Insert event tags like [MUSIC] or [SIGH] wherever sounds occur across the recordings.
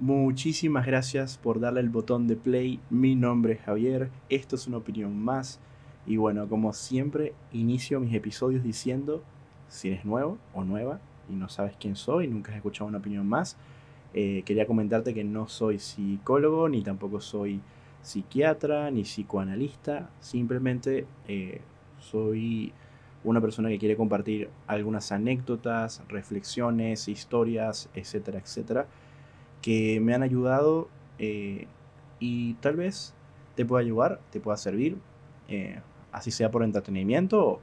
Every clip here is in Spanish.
Muchísimas gracias por darle el botón de play. Mi nombre es Javier. Esto es una opinión más. Y bueno, como siempre, inicio mis episodios diciendo, si eres nuevo o nueva y no sabes quién soy, nunca has escuchado una opinión más, eh, quería comentarte que no soy psicólogo, ni tampoco soy psiquiatra, ni psicoanalista. Simplemente eh, soy una persona que quiere compartir algunas anécdotas, reflexiones, historias, etcétera, etcétera que me han ayudado eh, y tal vez te pueda ayudar, te pueda servir, eh, así sea por entretenimiento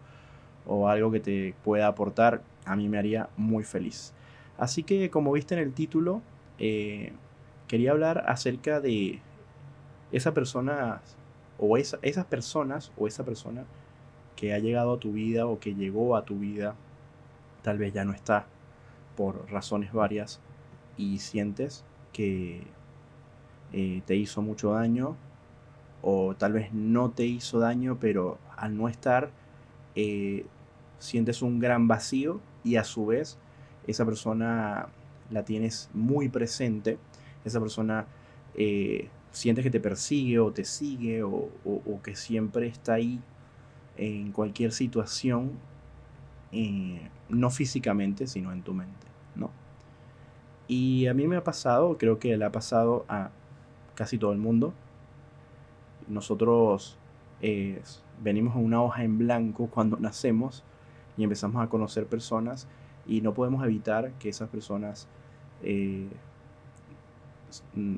o, algo que te pueda aportar, a mí me haría muy feliz. Así que como viste en el título, eh, quería hablar acerca de esa persona o esas personas o esa persona que ha llegado a tu vida o que llegó a tu vida, tal vez ya no está por razones varias, y sientes que eh, te hizo mucho daño o tal vez no te hizo daño, pero al no estar eh, sientes un gran vacío y a su vez esa persona la tienes muy presente, esa persona eh, sientes que te persigue o te sigue o, que siempre está ahí en cualquier situación, no físicamente, sino en tu mente. Y a mí me ha pasado, creo que le ha pasado a casi todo el mundo. Nosotros eh, venimos a una hoja en blanco [LAUGHS] cuando nacemos y empezamos a conocer personas y no podemos evitar que esas personas eh,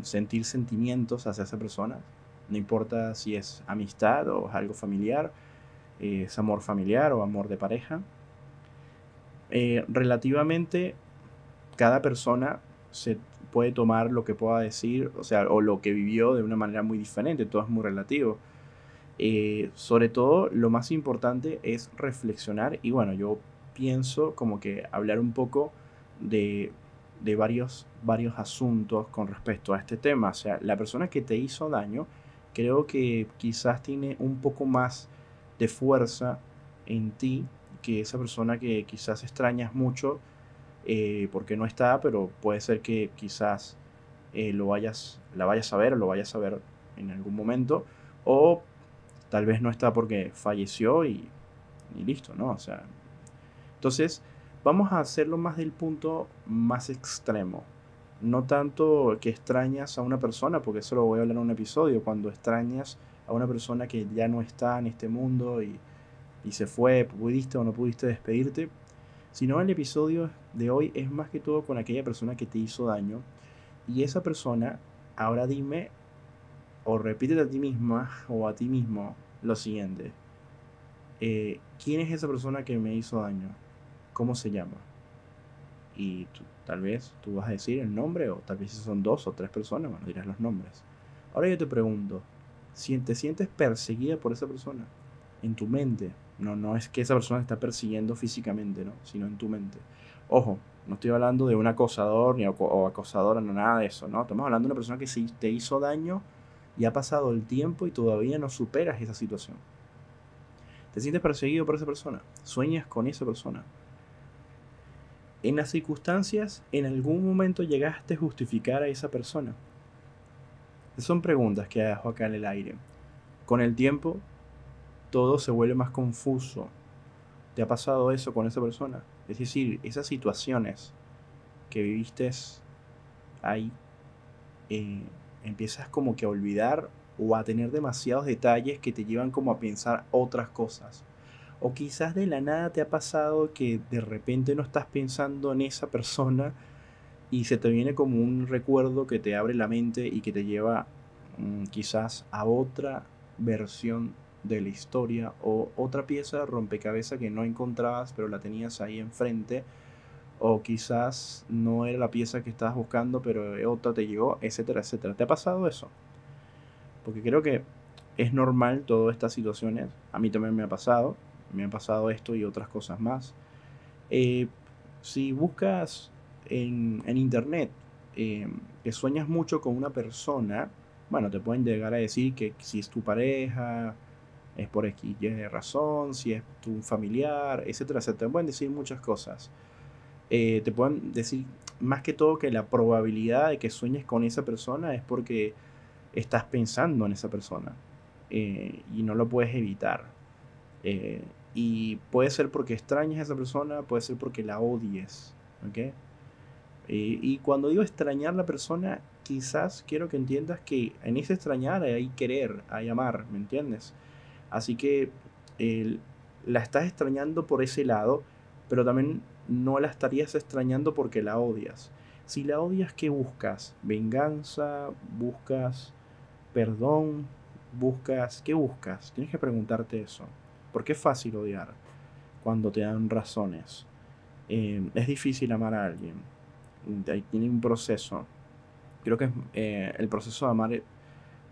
sentir sentimientos hacia esa persona. No importa si es amistad o algo familiar, eh, es amor familiar o amor de pareja. relativamente cada persona se puede tomar lo que pueda decir, o sea, o lo que vivió de una manera muy diferente, todo es muy relativo. Eh, sobre todo, lo más importante es reflexionar y bueno, yo pienso como que hablar un poco de, de varios, varios asuntos con respecto a este tema. O sea, la persona que te hizo daño, creo que quizás tiene un poco más de fuerza en ti que esa persona que quizás extrañas mucho eh, porque no está, pero puede ser que quizás eh, lo vayas, la vayas a ver lo vayas a ver en algún momento, o tal vez no está porque falleció y, y listo, ¿no? O sea, entonces vamos a hacerlo más del punto más extremo. No tanto que extrañas a una persona, porque eso lo voy a hablar en un episodio, cuando extrañas a una persona que ya no está en este mundo y, y se fue, pudiste o no pudiste despedirte, sino el episodio de hoy es más que todo con aquella persona que te hizo daño. Y esa persona, ahora dime, o repítete a ti misma o a ti mismo lo siguiente. Eh, ¿Quién es esa persona que me hizo daño? ¿Cómo se llama? Y tal vez tú vas a decir el nombre, o tal vez si son dos o tres personas, bueno, dirás los nombres. Ahora yo te pregunto, si te sientes perseguida por esa persona en tu mente, no, no es que esa persona te está persiguiendo físicamente, ¿no? Sino en tu mente. Ojo, no estoy hablando de un acosador ni o acosadora, no nada de eso, ¿no? Estamos hablando de una persona que te hizo daño y ha pasado el tiempo y todavía no superas esa situación. Te sientes perseguido por esa persona, sueñas con esa persona. En las circunstancias, en algún momento llegaste a justificar a esa persona. Son preguntas que dejo acá en el aire. Con el tiempo, todo se vuelve más confuso. ¿Te ha pasado eso con esa persona? Es decir, esas situaciones que viviste ahí, eh, empiezas como que a olvidar o a tener demasiados detalles que te llevan como a pensar otras cosas. O quizás de la nada te ha pasado que de repente no estás pensando en esa persona y se te viene como un recuerdo que te abre la mente y que te lleva mm, quizás a otra versión de la historia o otra pieza rompecabezas que no encontrabas pero la tenías ahí enfrente o quizás no era la pieza que estabas buscando pero otra te llegó, etcétera, etcétera. ¿Te ha pasado eso? Porque creo que es normal todas estas situaciones. A mí también me ha pasado. Me ha pasado esto y otras cosas más. Eh, si buscas en, internet eh, que sueñas mucho con una persona, bueno, te pueden llegar a decir que si es tu pareja, es por X y razón, si es tu familiar, etcétera, etcétera. Te pueden decir muchas cosas. Eh, te pueden decir más que todo que la probabilidad de que sueñes con esa persona es porque estás pensando en esa persona eh, y no lo puedes evitar. Eh, y puede ser porque extrañas a esa persona, puede ser porque la odies. ¿okay? Eh, y cuando digo extrañar a la persona, quizás quiero que entiendas que en ese extrañar hay querer, hay amar, ¿me entiendes? Así que la estás extrañando por ese lado, pero también no la estarías extrañando porque la odias. Si la odias, ¿qué buscas? ¿Venganza? ¿Buscas perdón? ¿Buscas? ¿Qué buscas? Tienes que preguntarte eso. Porque es fácil odiar cuando te dan razones. Eh, es difícil amar a alguien. Tiene un proceso. Creo que eh, el proceso de amar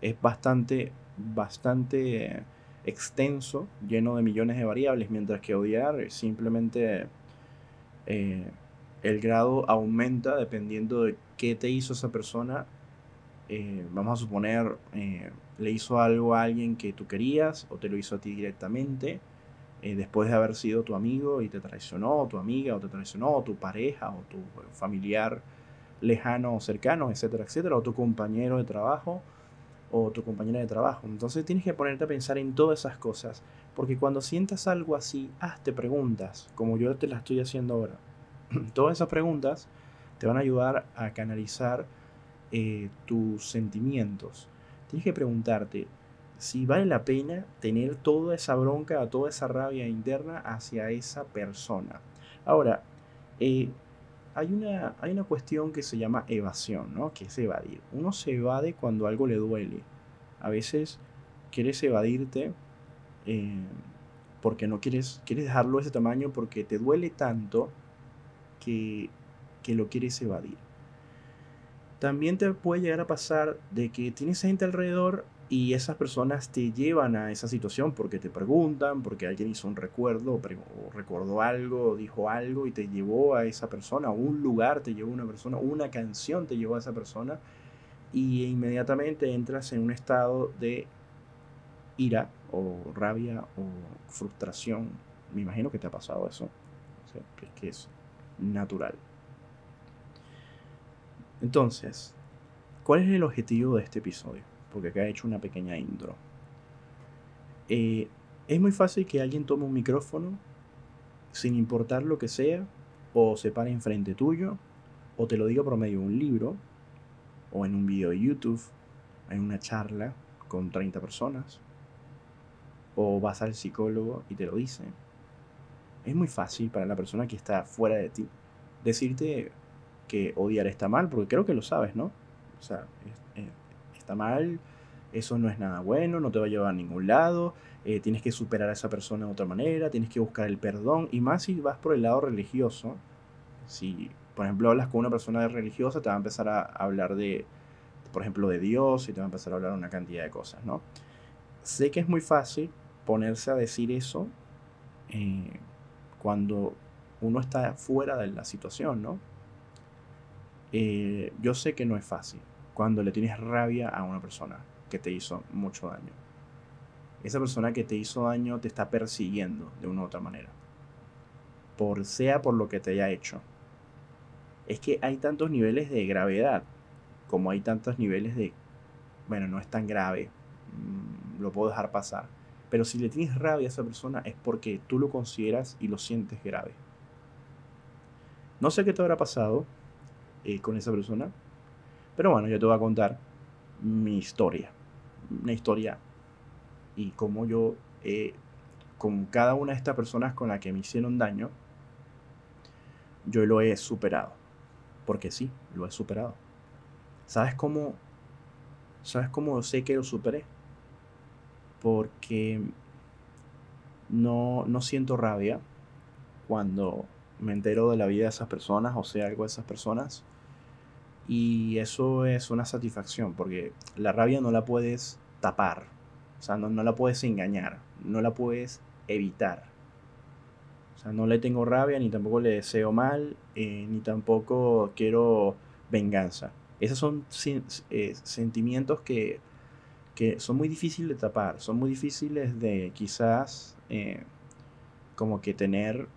es bastante, bastante extenso, lleno de millones de variables, mientras que odiar simplemente eh, el grado aumenta dependiendo de qué te hizo esa persona. Eh, vamos a suponer, eh, le hizo algo a alguien que tú querías o te lo hizo a ti directamente, después de haber sido tu amigo y te traicionó, o tu amiga, o te traicionó, o tu pareja, o tu familiar lejano o cercano, etcétera, etcétera, o tu compañero de trabajo o tu compañera de trabajo. Entonces tienes que ponerte a pensar en todas esas cosas, porque cuando sientas algo así, hazte preguntas, como yo te las estoy haciendo ahora. [CLEARS THROAT] todas esas preguntas te van a ayudar a canalizar eh, tus sentimientos. Tienes que preguntarte si vale la pena tener toda esa bronca, toda esa rabia interna hacia esa persona. Ahora, eh, hay una, hay una cuestión que se llama evasión, ¿no? Que es evadir. Uno se evade cuando algo le duele. A veces quieres evadirte eh, porque no quieres, quieres dejarlo de ese tamaño porque te duele tanto que, que lo quieres evadir. También te puede llegar a pasar de que tienes gente alrededor y esas personas te llevan a esa situación porque te preguntan, porque alguien hizo un recuerdo, o, recordó algo, o dijo algo y te llevó a esa persona, un lugar te llevó a una persona, una canción te llevó a esa persona, y inmediatamente entras en un estado de ira o rabia o frustración. Me imagino que te ha pasado eso. O que es natural. Entonces, ¿cuál es el objetivo de este episodio? Porque acá he hecho una pequeña intro. Eh, es muy fácil que alguien tome un micrófono, sin importar lo que sea, o se pare enfrente tuyo, o te lo diga por medio de un libro, o en un video de YouTube, en una charla con 30 personas, o vas al psicólogo y te lo dice. Es muy fácil para la persona que está fuera de ti decirte que odiar está mal, porque creo que lo sabes, ¿no? O sea, está mal, eso no es nada bueno, no te va a llevar a ningún lado, eh, tienes que superar a esa persona de otra manera, tienes que buscar el perdón, y más si vas por el lado religioso, si por ejemplo hablas con una persona religiosa, te va a empezar a hablar de, por ejemplo, de Dios y te va a empezar a hablar una cantidad de cosas, ¿no? Sé que es muy fácil ponerse a decir eso eh, cuando uno está fuera de la situación, ¿no? Eh, yo sé que no es fácil, cuando le tienes rabia a una persona que te hizo mucho daño. Esa persona que te hizo daño te está persiguiendo de una u otra manera. Por sea por lo que te haya hecho. Es que hay tantos niveles de gravedad como hay tantos niveles de, bueno, no es tan grave, mm, lo puedo dejar pasar. Pero si le tienes rabia a esa persona es porque tú lo consideras y lo sientes grave. No sé qué te habrá pasado eh, con esa persona, pero bueno, yo te voy a contar mi historia. Una historia y cómo yo, con cada una de estas personas con las que me hicieron daño, yo lo he superado. Porque sí, lo he superado. ¿Sabes cómo? ¿Sabes cómo sé que lo superé? Porque no, no siento rabia cuando me entero de la vida de esas personas o sé algo de esas personas y eso es una satisfacción, porque la rabia no la puedes tapar, o sea, no, la puedes engañar, no la puedes evitar. O sea, no le tengo rabia, ni tampoco le deseo mal, eh, ni tampoco quiero venganza. Esos son eh, sentimientos que, son muy difíciles de tapar, son muy difíciles de quizás eh, como que tener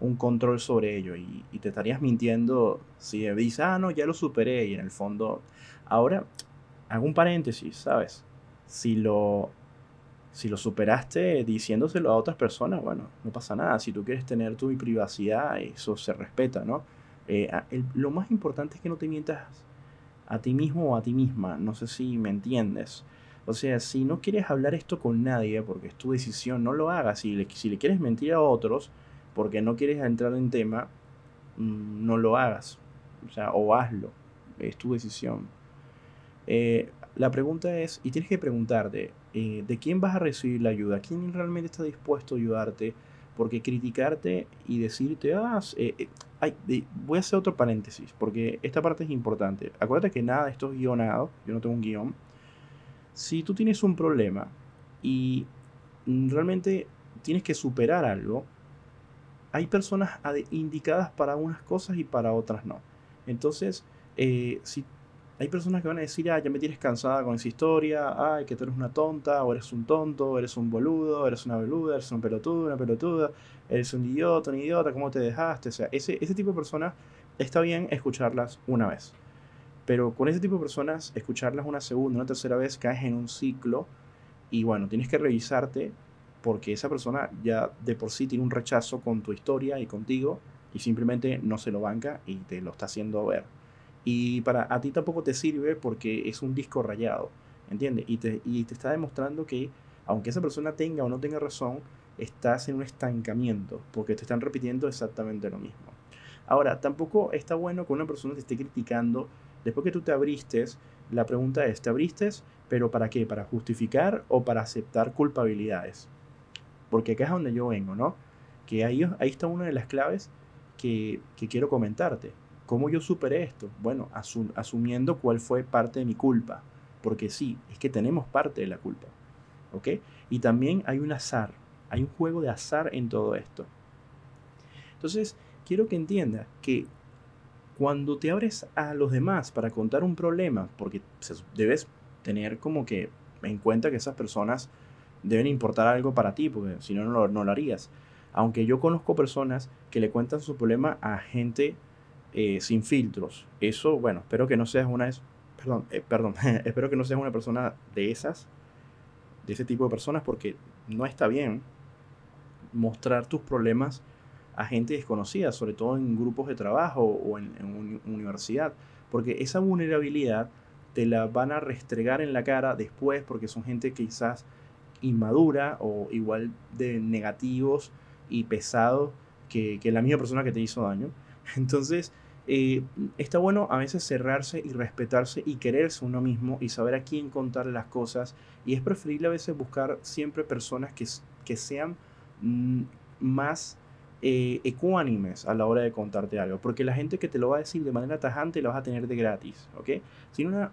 un control sobre ello y, te estarías mintiendo si dices, ah, no, ya lo superé y en el fondo, ahora hago un paréntesis, ¿sabes? Si lo, si lo superaste diciéndoselo a otras personas, bueno, no pasa nada. Si tú quieres tener tu privacidad, eso se respeta, ¿no? Eh, lo más importante es que no te mientas a ti mismo o a ti misma. No sé si me entiendes. O sea, si no quieres hablar esto con nadie porque es tu decisión, no lo hagas. Si le, si le quieres mentir a otros porque no quieres entrar en tema, mm, no lo hagas. O sea, o hazlo. Es tu decisión. Eh, la pregunta es, y tienes que preguntarte, eh, ¿de quién vas a recibir la ayuda? ¿Quién realmente está dispuesto a ayudarte? Porque criticarte y decirte, ah, eh, voy a hacer otro paréntesis, porque esta parte es importante. Acuérdate que nada esto es guionado, yo no tengo un guion. Si tú tienes un problema y realmente tienes que superar algo, hay personas indicadas para unas cosas y para otras no. Entonces, eh, si hay personas que van a decir, ah, ya me tienes cansada con esa historia, ay, que tú eres una tonta, o eres un tonto, o eres un boludo, eres una boluda, eres un pelotudo, una pelotuda, eres un idiota, un idiota, ¿cómo te dejaste? O sea, ese, ese tipo de personas está bien escucharlas una vez. Pero con ese tipo de personas, escucharlas una segunda, una tercera vez, caes en un ciclo y bueno, tienes que revisarte porque esa persona ya de por sí tiene un rechazo con tu historia y contigo y simplemente no se lo banca y te lo está haciendo ver. Y para a ti tampoco te sirve porque es un disco rayado, ¿entiendes? Y te, y te está demostrando que aunque esa persona tenga o no tenga razón, estás en un estancamiento porque te están repitiendo exactamente lo mismo. Ahora, tampoco está bueno que una persona te esté criticando Después que tú te abriste, la pregunta es, ¿te abriste? ¿Pero para qué? ¿Para justificar o para aceptar culpabilidades? Porque acá es donde yo vengo, ¿no? Que ahí, ahí está una de las claves que, quiero comentarte. ¿Cómo yo superé esto? Bueno, asumiendo cuál fue parte de mi culpa. Porque sí, es que tenemos parte de la culpa. ¿Ok? Y también hay un azar. Hay un juego de azar en todo esto. Entonces, quiero que entiendas que cuando te abres a los demás para contar un problema, porque debes tener como que en cuenta que esas personas deben importar algo para ti, porque si no, no, lo harías. Aunque yo conozco personas que le cuentan su problema a gente eh, sin filtros. Eso, bueno, espero que no seas una... Perdón, eh, perdón, [LAUGHS] espero que no seas una persona de esas, de ese tipo de personas, porque no está bien mostrar tus problemas a gente desconocida, sobre todo en grupos de trabajo o en, en universidad, porque esa vulnerabilidad te la van a restregar en la cara después porque son gente quizás inmadura o igual de negativos y pesados que, que la misma persona que te hizo daño. [LAUGHS] Entonces, eh, está bueno a veces cerrarse y respetarse y quererse uno mismo y saber a quién contar las cosas. Y es preferible a veces buscar siempre personas que, que sean mm, más eh, ecuánimes a la hora de contarte algo, porque la gente que te lo va a decir de manera tajante lo vas a tener de gratis, ¿ok? Sino una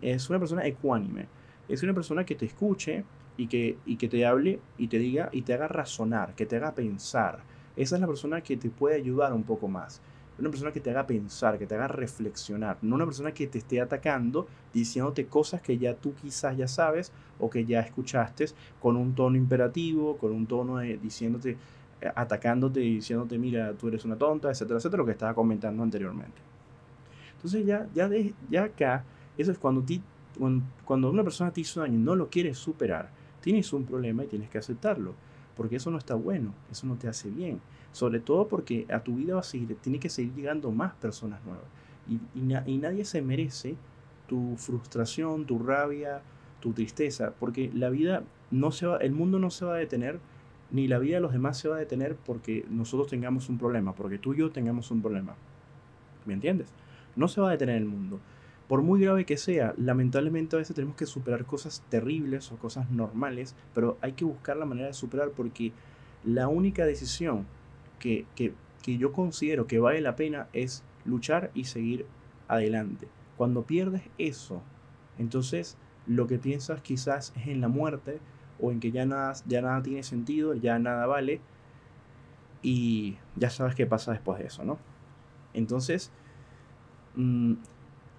es una persona ecuánime, es una persona que te escuche y que, y que te hable y te diga y te haga razonar, que te haga pensar. Esa es la persona que te puede ayudar un poco más. Una persona que te haga pensar, que te haga reflexionar, no una persona que te esté atacando diciéndote cosas que ya tú quizás ya sabes o que ya escuchaste con un tono imperativo, con un tono de, diciéndote, atacándote y diciéndote, mira, tú eres una tonta, etcétera, etcétera, lo que estaba comentando anteriormente. Entonces ya, ya, de, ya acá, eso es cuando, ti, cuando una persona te hizo daño y no lo quieres superar, tienes un problema y tienes que aceptarlo, porque eso no está bueno, eso no te hace bien, sobre todo porque a tu vida va a seguir, tiene que seguir llegando más personas nuevas y, nadie se merece tu frustración, tu rabia, tu tristeza, porque la vida no se va, el mundo no se va a detener ni la vida de los demás se va a detener porque nosotros tengamos un problema, porque tú y yo tengamos un problema. ¿Me entiendes? No se va a detener el mundo. Por muy grave que sea, lamentablemente a veces tenemos que superar cosas terribles o cosas normales, pero hay que buscar la manera de superar porque la única decisión que, que, que yo considero que vale la pena es luchar y seguir adelante. Cuando pierdes eso, entonces lo que piensas quizás es en la muerte, o en que ya nada, ya nada tiene sentido, ya nada vale y ya sabes qué pasa después de eso, ¿no? Entonces, mmm,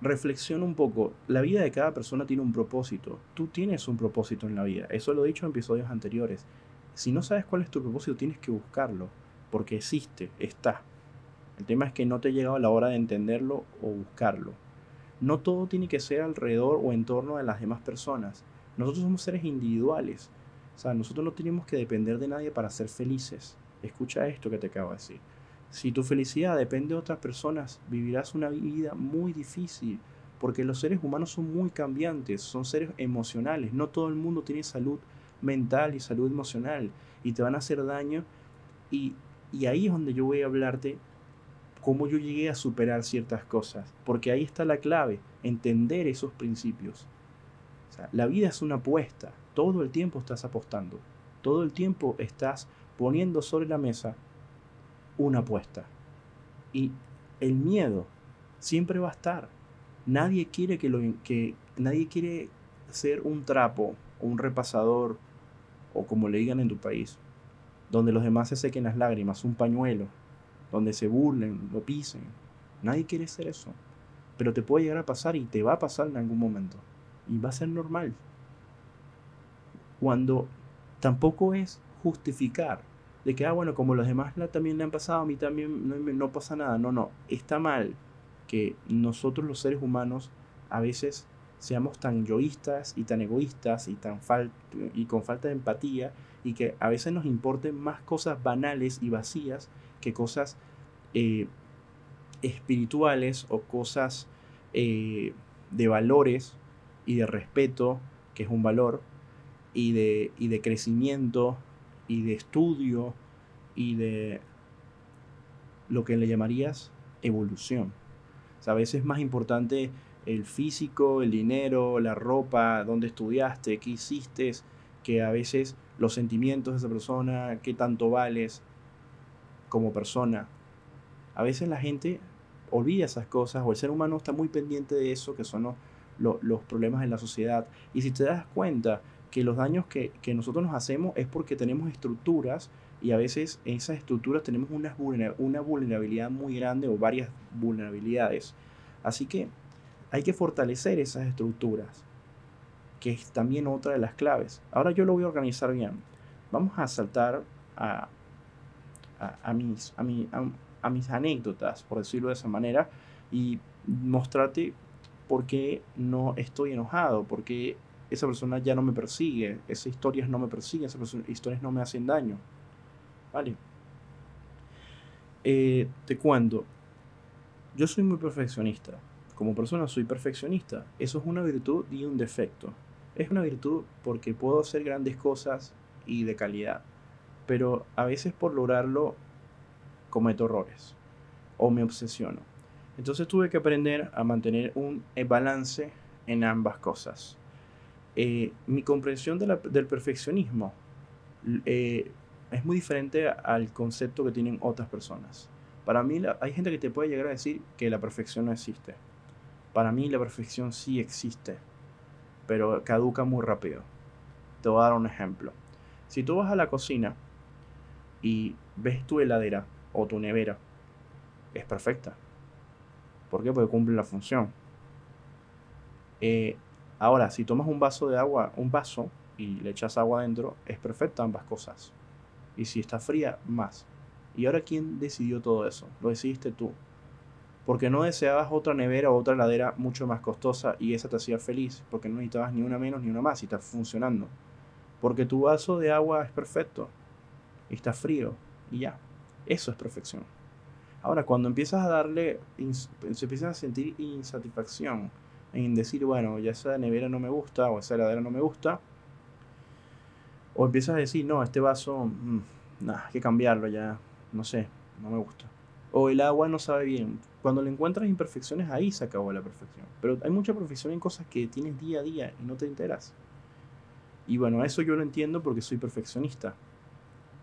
reflexiona un poco, la vida de cada persona tiene un propósito, tú tienes un propósito en la vida, eso lo he dicho en episodios anteriores, si no sabes cuál es tu propósito tienes que buscarlo, porque existe, está. El tema es que no te ha llegado la hora de entenderlo o buscarlo. No todo tiene que ser alrededor o en torno de las demás personas. Nosotros somos seres individuales. O sea, nosotros no tenemos que depender de nadie para ser felices. Escucha esto que te acabo de decir. Si tu felicidad depende de otras personas, vivirás una vida muy difícil, porque los seres humanos son muy cambiantes, son seres emocionales. No todo el mundo tiene salud mental y salud emocional y te van a hacer daño. Y, y ahí es donde yo voy a hablarte cómo yo llegué a superar ciertas cosas, porque ahí está la clave, entender esos principios. La vida es una apuesta, todo el tiempo estás apostando, todo el tiempo estás poniendo sobre la mesa una apuesta. Y el miedo siempre va a estar. Nadie quiere que lo que nadie quiere ser un trapo un repasador o como le digan en tu país, donde los demás se sequen las lágrimas, un pañuelo, donde se burlen, lo pisen. Nadie quiere ser eso. Pero te puede llegar a pasar y te va a pasar en algún momento. Y va a ser normal. Cuando tampoco es justificar de que, ah, bueno, como los demás también le han pasado, a mí también no, no pasa nada. No, no, está mal que nosotros los seres humanos a veces seamos tan yoístas y tan egoístas y, tan y con falta de empatía y que a veces nos importen más cosas banales y vacías que cosas eh, espirituales o cosas eh, de valores y de respeto, que es un valor, y de, y de crecimiento y de estudio y de lo que le llamarías evolución. a veces es más importante el físico, el dinero, la ropa, dónde estudiaste, qué hiciste, que a veces los sentimientos de esa persona, qué tanto vales como persona. A veces la gente olvida esas cosas o el ser humano está muy pendiente de eso, que son los, problemas en la sociedad. Y si te das cuenta que los daños que, nosotros nos hacemos es porque tenemos estructuras y a veces en esas estructuras tenemos una, una vulnerabilidad muy grande o varias vulnerabilidades. Así que hay que fortalecer esas estructuras, que es también otra de las claves. Ahora yo lo voy a organizar bien. Vamos a saltar a, a, mis, a, a, mis anécdotas, por decirlo de esa manera, y mostrarte por qué no estoy enojado, porque esa persona ya no me persigue, esas historias no me persiguen, esas historias no me hacen daño. ¿Vale? Eh, te yo soy muy perfeccionista. Como persona soy perfeccionista. Eso es una virtud y un defecto. Es una virtud porque puedo hacer grandes cosas y de calidad pero a veces por lograrlo cometo errores o me obsesiono. Entonces tuve que aprender a mantener un balance en ambas cosas. Eh, mi comprensión del perfeccionismo eh, es muy diferente al concepto que tienen otras personas. Para mí hay gente que te puede llegar a decir que la perfección no existe. Para mí la perfección sí existe, pero caduca muy rápido. Te voy a dar un ejemplo. Si tú vas a la cocina y ves tu heladera o tu nevera, es perfecta. ¿Por qué? Porque cumple la función. Eh, ahora, si tomas un vaso de agua, un vaso, y le echas agua adentro, es perfecta ambas cosas. Y si está fría, más. ¿Y ahora quién decidió todo eso? Lo decidiste tú. Porque no deseabas otra nevera o otra heladera mucho más costosa y esa te hacía feliz, porque no necesitabas ni una menos ni una más y está funcionando. Porque tu vaso de agua es perfecto está frío y ya. Eso es perfección. Ahora, cuando empiezas a darle, se empiezas a sentir insatisfacción en decir, bueno, ya esa nevera no me gusta o esa heladera no me gusta, o empiezas a decir, no, este vaso, mm, nada, hay que cambiarlo ya, no sé, no me gusta. O el agua no sabe bien. Cuando le encuentras imperfecciones, ahí se acabó la perfección. Pero hay mucha perfección en cosas que tienes día a día y no te enteras. Y bueno, eso yo lo entiendo porque soy perfeccionista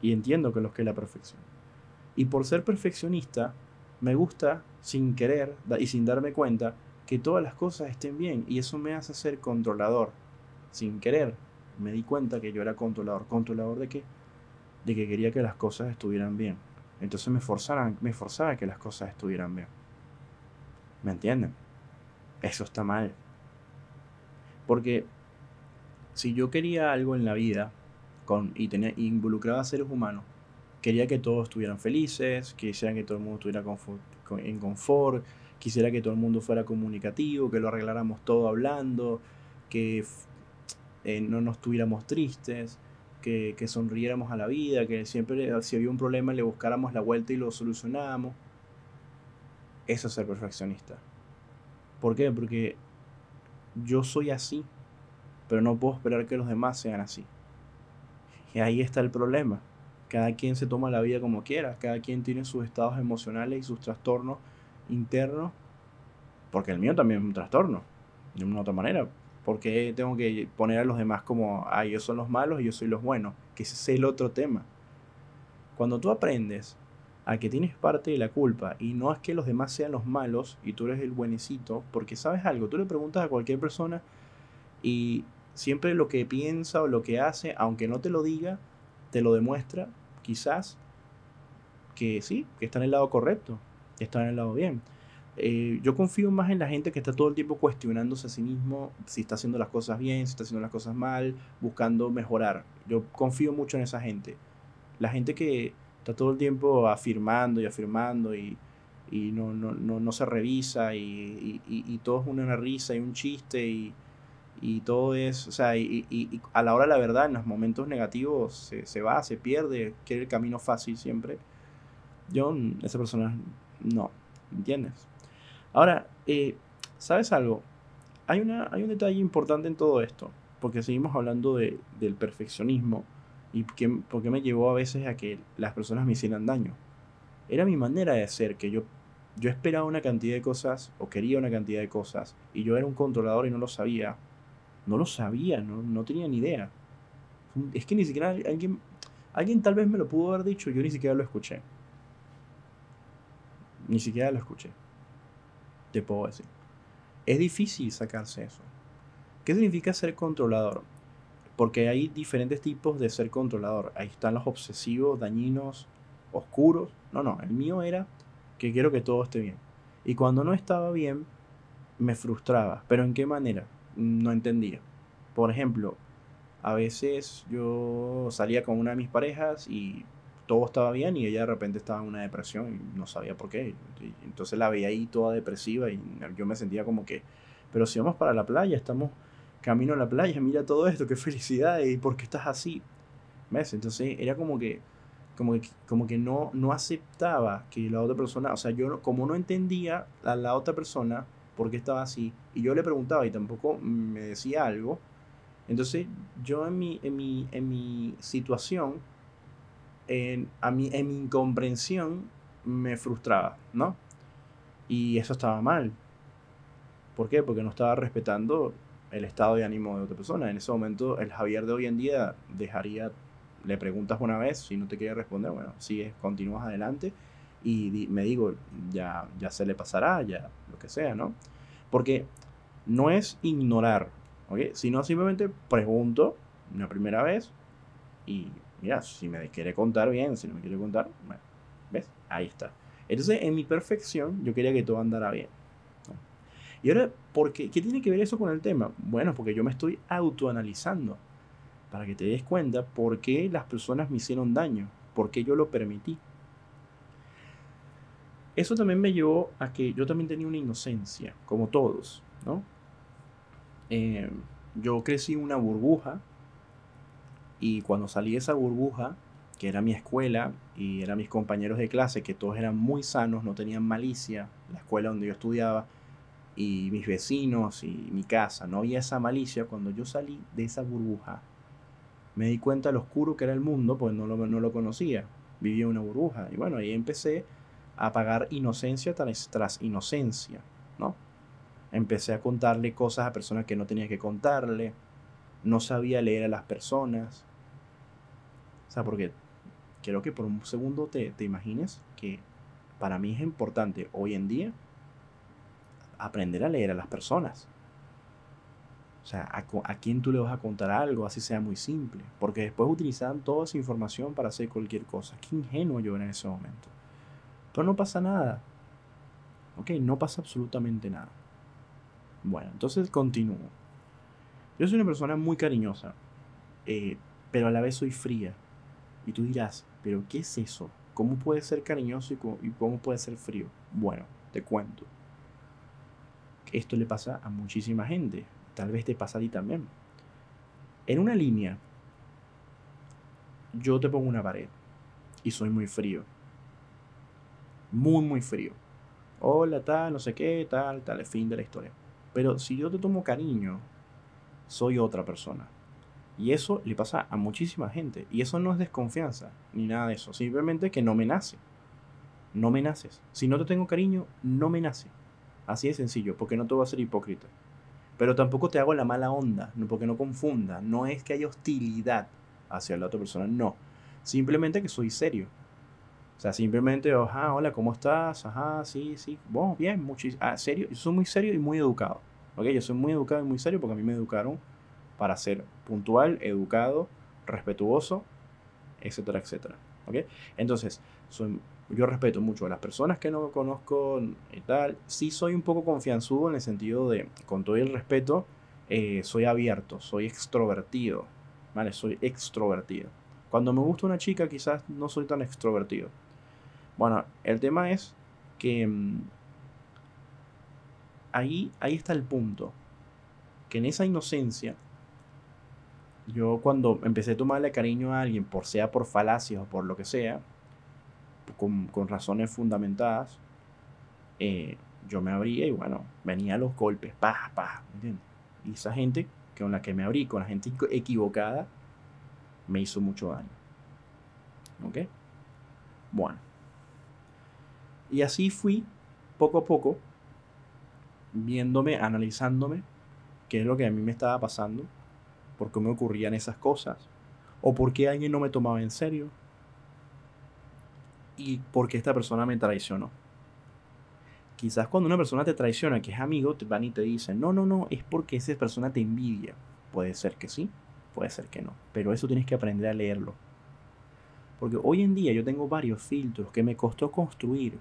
y entiendo que lo que es la perfección. Y por ser perfeccionista, me gusta sin querer y sin darme cuenta que todas las cosas estén bien y eso me hace ser controlador. Sin querer, me di cuenta que yo era controlador. ¿Controlador de qué? De que quería que las cosas estuvieran bien. Entonces me forzaban, me forzaba a que las cosas estuvieran bien. ¿Me entienden? Eso está mal. Porque si yo quería algo en la vida, con, y tenía, involucraba a seres humanos, Quería que todos estuvieran felices, quisiera que todo el mundo estuviera en confort, quisiera que todo el mundo fuera comunicativo, que lo arregláramos todo hablando, que eh, no nos tuviéramos tristes, que, sonriéramos a la vida, que siempre si había un problema le buscáramos la vuelta y lo solucionáramos. Eso es ser perfeccionista. ¿Por qué? Porque yo soy así, pero no puedo esperar que los demás sean así. Y ahí está el problema. Cada quien se toma la vida como quiera, cada quien tiene sus estados emocionales y sus trastornos internos, porque el mío también es un trastorno, de una otra manera. Porque tengo que poner a los demás como, ah, ellos son los malos y yo soy los buenos, que ese es el otro tema. Cuando tú aprendes a que tienes parte de la culpa y no es que los demás sean los malos y tú eres el buenecito, porque sabes algo, tú le preguntas a cualquier persona y siempre lo que piensa o lo que hace, aunque no te lo diga, te lo demuestra, quizás, que sí, que está en el lado correcto, está en el lado bien. Eh, yo confío más en la gente que está todo el tiempo cuestionándose a sí mismo si está haciendo las cosas bien, si está haciendo las cosas mal, buscando mejorar. Yo confío mucho en esa gente. La gente que está todo el tiempo afirmando y afirmando y, y no, no, no, no, se revisa y, y, y, todo es una risa y un chiste y, todo es, o sea, y, a la hora de la verdad, en los momentos negativos se, se, va, se pierde, quiere el camino fácil siempre. Yo, esa persona, no, ¿entiendes? Ahora, eh, ¿sabes algo? Hay, una, hay un detalle importante en todo esto, porque seguimos hablando de, del perfeccionismo ¿Y por qué, me llevó a veces a que las personas me hicieran daño? Era mi manera de ser, que yo, yo esperaba una cantidad de cosas o quería una cantidad de cosas y yo era un controlador y no lo sabía. No lo sabía, no, no tenía ni idea. Es que ni siquiera alguien, alguien tal vez me lo pudo haber dicho, yo ni siquiera lo escuché. Ni siquiera lo escuché. Te puedo decir. Es difícil sacarse eso. ¿Qué significa ser controlador? Porque hay diferentes tipos de ser controlador. Ahí están los obsesivos, dañinos, oscuros. No, no, el mío era que quiero que todo esté bien. Y cuando no estaba bien, me frustraba. ¿Pero en qué manera? No entendía. Por ejemplo, a veces yo salía con una de mis parejas y todo estaba bien y ella de repente estaba en una depresión y no sabía por qué. Entonces la veía ahí toda depresiva y yo me sentía como que, pero si vamos para la playa, estamos camino a la playa, mira todo esto, qué felicidad, y por qué estás así. ¿Ves? Entonces era como que, como que, como que no, no aceptaba que la otra persona, o sea, yo como no entendía a la otra persona por qué estaba así, y yo le preguntaba y tampoco me decía algo, entonces yo en mi, en mi, en mi situación, en, a mi, en mi incomprensión, me frustraba, ¿no? Y eso estaba mal. ¿Por qué? Porque no estaba respetando el estado de ánimo de otra persona. En ese momento, el Javier de hoy en día dejaría, le preguntas una vez, si no te quiere responder, bueno, sigues, continúas adelante y me digo, ya, ya se le pasará, ya lo que sea, ¿no? Porque no es ignorar, ¿ok? Sino simplemente pregunto una primera vez y si me quiere contar bien, si no me quiere contar, bueno, ¿ves? Ahí está. Entonces, en mi perfección, yo quería que todo andara bien. Y ahora, ¿por qué? ¿qué tiene que ver eso con el tema? Bueno, porque yo me estoy autoanalizando para que te des cuenta por qué las personas me hicieron daño, por qué yo lo permití. Eso también me llevó a que yo también tenía una inocencia, como todos, ¿no? Eh, yo crecí una burbuja y cuando salí de esa burbuja, que era mi escuela y eran mis compañeros de clase, que todos eran muy sanos, no tenían malicia, la escuela donde yo estudiaba, y mis vecinos y mi casa, no había esa malicia, cuando yo salí de esa burbuja, me di cuenta lo oscuro que era el mundo, pues no lo, no lo conocía, vivía una burbuja. Y bueno, ahí empecé a pagar inocencia tras inocencia, ¿no? Empecé a contarle cosas a personas que no tenía que contarle, no sabía leer a las personas. O sea, porque quiero que por un segundo te, te imagines que para mí es importante hoy en día aprender a leer a las personas. O sea, a, quién tú le vas a contar algo, así sea muy simple. Porque después utilizan toda esa información para hacer cualquier cosa. Qué ingenuo yo en ese momento. Pero no pasa nada. Ok, no pasa absolutamente nada. Bueno, entonces continúo. Yo soy una persona muy cariñosa, eh, pero a la vez soy fría. Y tú dirás, pero ¿qué es eso? ¿Cómo puede ser cariñoso y cómo, puede ser frío? Bueno, te cuento. Esto le pasa a muchísima gente. Tal vez te pasa a ti también. En una línea, yo te pongo una pared y soy muy frío. Muy, muy frío. Hola, tal, no sé qué, tal, tal, el fin de la historia. Pero si yo te tomo cariño, soy otra persona. Y eso le pasa a muchísima gente. Y eso no es desconfianza, ni nada de eso. Simplemente que no me nace. No me naces. Si no te tengo cariño, no me nace. Así de sencillo, porque no te voy a ser hipócrita. Pero tampoco te hago la mala onda, porque no confunda. No es que haya hostilidad hacia la otra persona, no. Simplemente que soy serio. O sea, simplemente, ajá, hola, ¿cómo estás? Ajá, sí, sí. Bueno, bien, muchísimo. Ah, serio. Yo soy muy serio y muy educado. ¿Ok? Yo soy muy educado y muy serio porque a mí me educaron para ser puntual, educado, respetuoso, etcétera, etcétera. ¿Ok? Entonces, soy, yo respeto mucho a las personas que no conozco y tal. Sí soy un poco confianzudo en el sentido de, con todo el respeto, eh, soy abierto, soy extrovertido. ¿Vale? Soy extrovertido. Cuando me gusta una chica, quizás no soy tan extrovertido. Bueno, el tema es que mm, ahí, ahí está el punto. Que en esa inocencia yo cuando empecé a tomarle cariño a alguien, por sea por falacias o por lo que sea, con, razones fundamentadas, eh, yo me abría y bueno, venía los golpes, pa, pa, ¿entiendes? Y esa gente con la que me abrí, con la gente equivocada, me hizo mucho daño. ¿Ok? Bueno. Y así fui, poco a poco, viéndome, analizándome, qué es lo que a mí me estaba pasando por qué me ocurrían esas cosas, o por qué alguien no me tomaba en serio, y por qué esta persona me traicionó. Quizás cuando una persona te traiciona, que es amigo, te van y te dicen, no, no, no, es porque esa persona te envidia. Puede ser que sí, puede ser que no, pero eso tienes que aprender a leerlo. Porque hoy en día yo tengo varios filtros que me costó construir.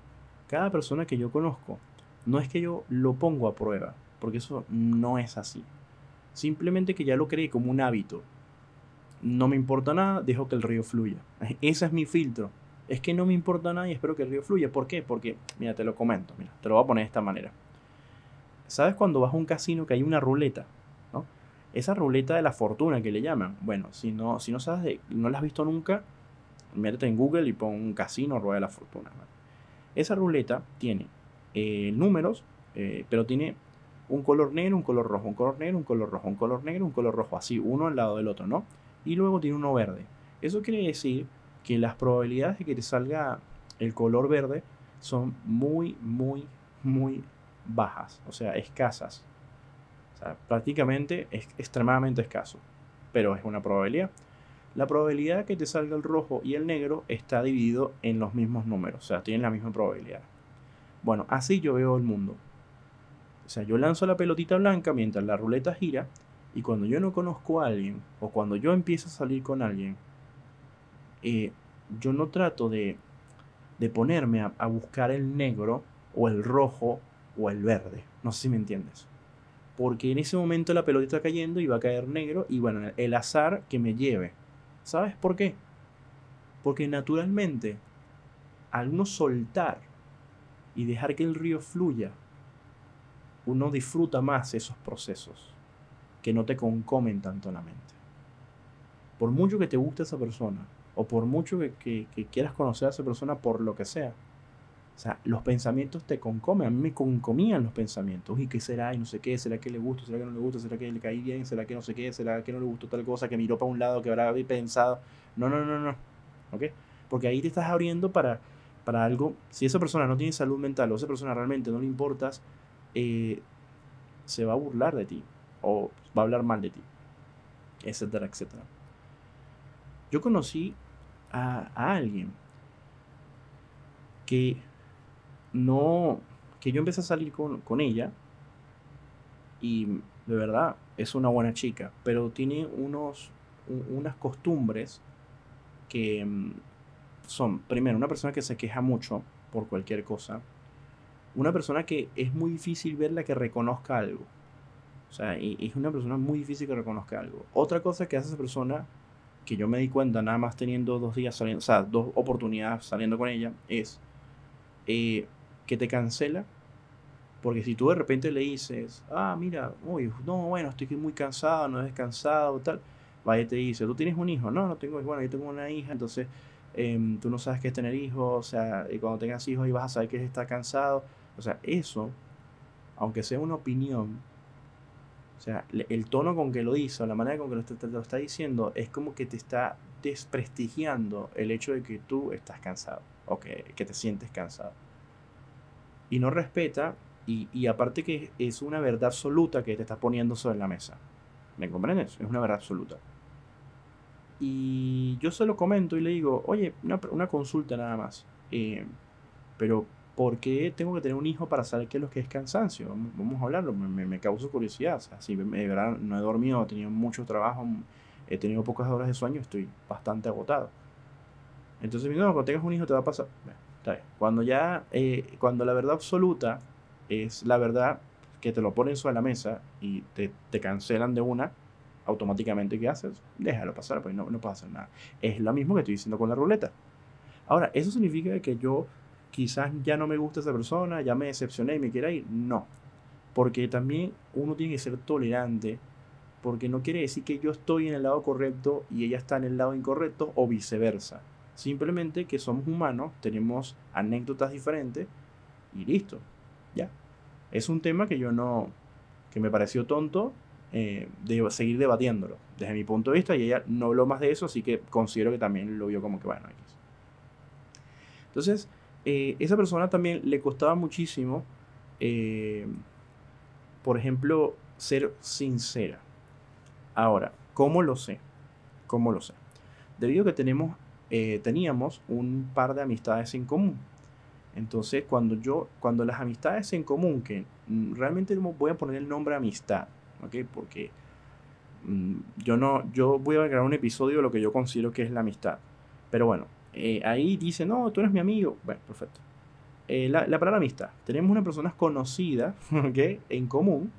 Cada persona que yo conozco, no es que yo lo pongo a prueba, porque eso no es así. Simplemente que ya lo creé como un hábito. No me importa nada, dejo que el río fluya. Ese es mi filtro. Es que no me importa nada y espero que el río fluya. ¿Por qué? Porque, mira, te lo comento, mira, te lo voy a poner de esta manera. ¿Sabes cuando vas a un casino que hay una ruleta? ¿no? Esa ruleta de la fortuna que le llaman. Bueno, si no, si no sabes, de, no la has visto nunca, métete en Google y pon un casino rueda de la fortuna. Esa ruleta tiene eh, números, eh, pero tiene un color negro, un color rojo, un color negro, un color rojo, un color negro, un color rojo, así, uno al lado del otro, ¿no? Y luego tiene uno verde. Eso quiere decir que las probabilidades de que te salga el color verde son muy, muy, muy bajas, o sea, escasas. O sea, prácticamente es extremadamente escaso, pero es una probabilidad. La probabilidad de que te salga el rojo y el negro está dividido en los mismos números, o sea, tienen la misma probabilidad. Bueno, así yo veo el mundo. O sea, yo lanzo la pelotita blanca mientras la ruleta gira y cuando yo no conozco a alguien o cuando yo empiezo a salir con alguien, eh, yo no trato de, de ponerme a, a, buscar el negro o el rojo o el verde. No sé si me entiendes. Porque en ese momento la pelotita está cayendo y va a caer negro y bueno, el azar que me lleve. ¿Sabes por qué? Porque naturalmente, al uno soltar y dejar que el río fluya, uno disfruta más esos procesos que no te concomen tanto la mente. Por mucho que te guste esa persona, o por mucho que, quieras conocer a esa persona por lo que sea, o sea, los pensamientos te concomen. A mí me concomían los pensamientos. ¿Y qué será? Y no sé qué. ¿Será que le gusta? ¿Será que no le gusta? ¿Será que le caí bien? ¿Será que no sé qué? ¿Será que no le gustó tal cosa? ¿Que miró para un lado? ¿Que habrá pensado? No, no, no, no. ¿Ok? Porque ahí te estás abriendo para, para algo. Si esa persona no tiene salud mental o esa persona realmente no le importas, eh, se va a burlar de ti o va a hablar mal de ti, etcétera, etcétera. Yo conocí a, alguien que no, que yo empecé a salir con, con ella y de verdad es una buena chica, pero tiene unos, unas costumbres que mm, son, primero, una persona que se queja mucho por cualquier cosa, una persona que es muy difícil verla que reconozca algo. O sea, es una persona muy difícil que reconozca algo. Otra cosa que hace esa persona que yo me di cuenta nada más teniendo dos días saliendo, o sea, dos oportunidades saliendo con ella, es eh, que te cancela. Porque si tú de repente le dices, ah, mira, uy, no, bueno, estoy muy cansado, no he descansado, tal, vaya y te dice, ¿tú tienes un hijo? No, no tengo, bueno, yo tengo una hija, entonces em, tú no sabes qué es tener hijos, o sea, y cuando tengas hijos y vas a saber que está cansado. O sea, eso, aunque sea una opinión, o sea, el tono con que lo dice o la manera con que lo, lo está diciendo es como que te está desprestigiando el hecho de que tú estás cansado o que, te sientes cansado. Y no respeta y, y, aparte que es una verdad absoluta que te está poniendo sobre la mesa. ¿Me comprendes? Es una verdad absoluta. Y yo se lo comento y le digo, oye, una, una consulta nada más. Eh, pero ¿por qué tengo que tener un hijo para saber qué es lo que es cansancio? Vamos, a hablarlo, me, me, causa curiosidad. O sea, de verdad no he dormido, he tenido mucho trabajo, he tenido pocas horas de sueño, estoy bastante agotado. Entonces, no, cuando tengas un hijo te va a pasar. está bien. Cuando ya, eh, cuando la verdad absoluta es la verdad que te lo ponen sobre la mesa y te, te cancelan de una, automáticamente, ¿qué haces? Déjalo pasar, pues no, no hacer nada. Es lo mismo que estoy diciendo con la ruleta. Ahora, ¿eso significa que yo quizás ya no me gusta esa persona, ya me decepcioné y me quiera ir. No, porque también uno tiene que ser tolerante, porque no quiere decir que yo estoy en el lado correcto y ella está en el lado incorrecto o viceversa. Simplemente que somos humanos, tenemos anécdotas diferentes y listo, ya. Es un tema que yo no, que me pareció tonto eh, de seguir debatiéndolo desde mi punto de vista y ella no habló más de eso, así que considero que también lo vio como que bueno. Entonces, eh, esa persona también le costaba muchísimo, eh, por ejemplo, ser sincera. Ahora, ¿cómo lo sé? ¿Cómo lo sé? Debido a que tenemos, eh, teníamos un par de amistades en común. Entonces, cuando yo, cuando las amistades en común, que mm, realmente voy a poner el nombre amistad, ¿ok? Porque mm, yo no, yo voy a grabar un episodio de lo que yo considero que es la amistad. Pero bueno, eh, ahí dice, no, tú eres mi amigo. Bueno, perfecto. Eh, la, la, palabra amistad. Tenemos una persona conocida, [LAUGHS] ¿ok? En común.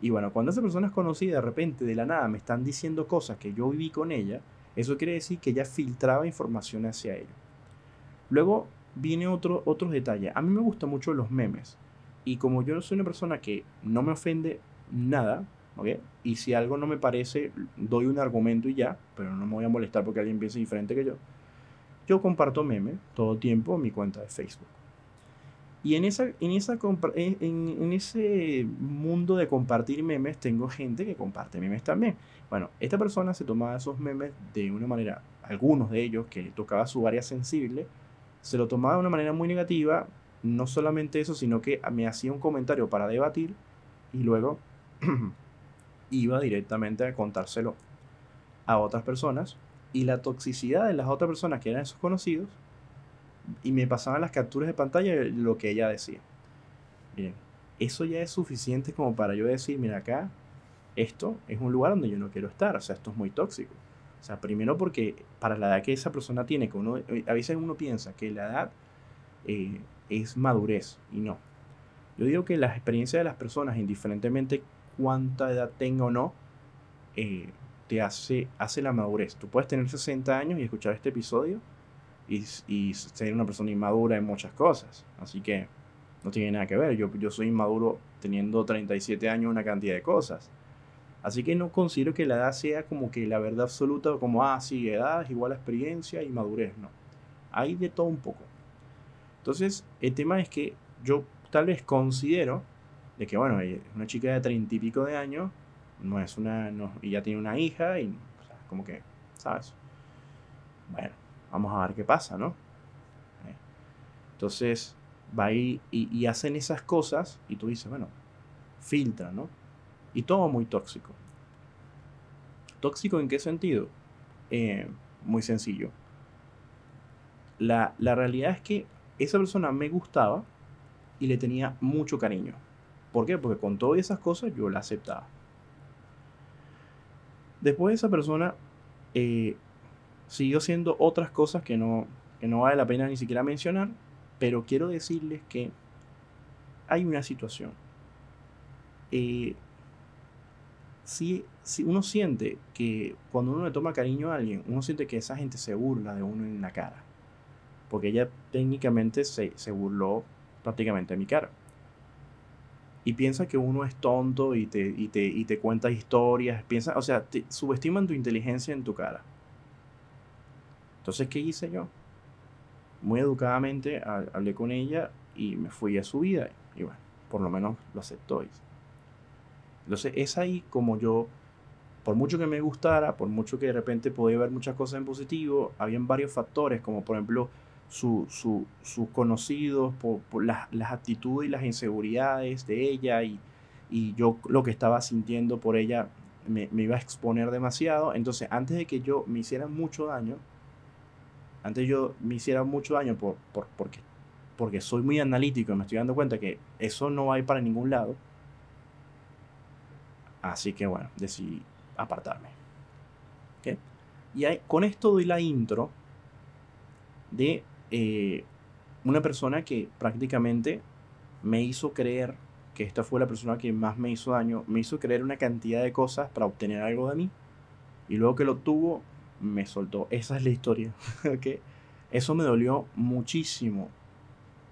Y bueno, cuando esa persona es conocida, de repente, de la nada, me están diciendo cosas que yo viví con ella, eso quiere decir que ella filtraba información hacia ella. Luego viene otro, otros detalles. A mí me gustan mucho los memes. Y como yo soy una persona que no me ofende nada, ¿ok? Y si algo no me parece, doy un argumento y ya, pero no me voy a molestar porque alguien piense diferente que yo. Yo comparto memes todo el tiempo en mi cuenta de Facebook. Y en, esa en, ese mundo de compartir memes tengo gente que comparte memes también. Bueno, esta persona se tomaba esos memes de una manera, algunos de ellos que tocaba su área sensible, se lo tomaba de una manera muy negativa. No solamente eso, sino que me hacía un comentario para debatir y luego [CLEARS THROAT] iba directamente a contárselo a otras personas y la toxicidad de las otras personas que eran esos conocidos y me pasaban las capturas de pantalla de lo que ella decía. Bien, eso ya es suficiente como para yo decir, mira acá, esto es un lugar donde yo no quiero estar, o sea, esto es muy tóxico. O sea, primero porque para la edad que esa persona tiene, que uno, a veces uno piensa que la edad eh, es madurez y no. Yo digo que las experiencias de las personas, indiferentemente cuánta edad tenga o no, eh, te hace, hace la madurez. Tú puedes tener 60 años y escuchar este episodio y, y, ser una persona inmadura en muchas cosas. Así que no tiene nada que ver. Yo, yo soy inmaduro teniendo 37 años una cantidad de cosas. Así que no considero que la edad sea como que la verdad absoluta, como, ah, sí, edad es igual a experiencia y madurez. No. Hay de todo un poco. Entonces, el tema es que yo tal vez considero de que, bueno, una chica de 30 y pico de años no es una, no, y ya tiene una hija y como que, ¿sabes? Bueno, vamos a ver qué pasa, ¿no? Eh, entonces, va ahí y, hacen esas cosas y tú dices, bueno, filtra, ¿no? Y todo muy tóxico. ¿Tóxico en qué sentido? Eh, muy sencillo. La, la realidad es que esa persona me gustaba y le tenía mucho cariño. ¿Por qué? Porque con todas esas cosas yo la aceptaba. Después esa persona eh, siguió haciendo otras cosas que no, no vale la pena ni siquiera mencionar, pero quiero decirles que hay una situación. Eh, si, si uno siente que cuando uno le toma cariño a alguien, uno siente que esa gente se burla de uno en la cara. Porque ella técnicamente se, se burló prácticamente de mi cara. Y piensa que uno es tonto y te, y te, y te cuenta historias. Piensa, o sea, te, subestiman tu inteligencia en tu cara. Entonces, ¿qué hice yo? Muy educadamente hablé con ella y me fui a su vida. Y bueno, por lo menos lo aceptó. Entonces es ahí como yo, por mucho que me gustara, por mucho que de repente podía ver muchas cosas en positivo, habían varios factores, como por ejemplo su, su, sus conocidos, por, las, las, actitudes y las inseguridades de ella y, y, yo lo que estaba sintiendo por ella me, me, iba a exponer demasiado. Entonces antes de que yo me hiciera mucho daño, antes yo me hiciera mucho daño por, por, porque, porque soy muy analítico y me estoy dando cuenta que eso no va a ir para ningún lado, Así que bueno, decidí apartarme. Y con esto doy la intro de eh, una persona que prácticamente me hizo creer que esta fue la persona que más me hizo daño, me hizo creer una cantidad de cosas para obtener algo de mí. Y luego que lo obtuvo, me soltó. Esa es la historia. [LAUGHS] Eso me dolió muchísimo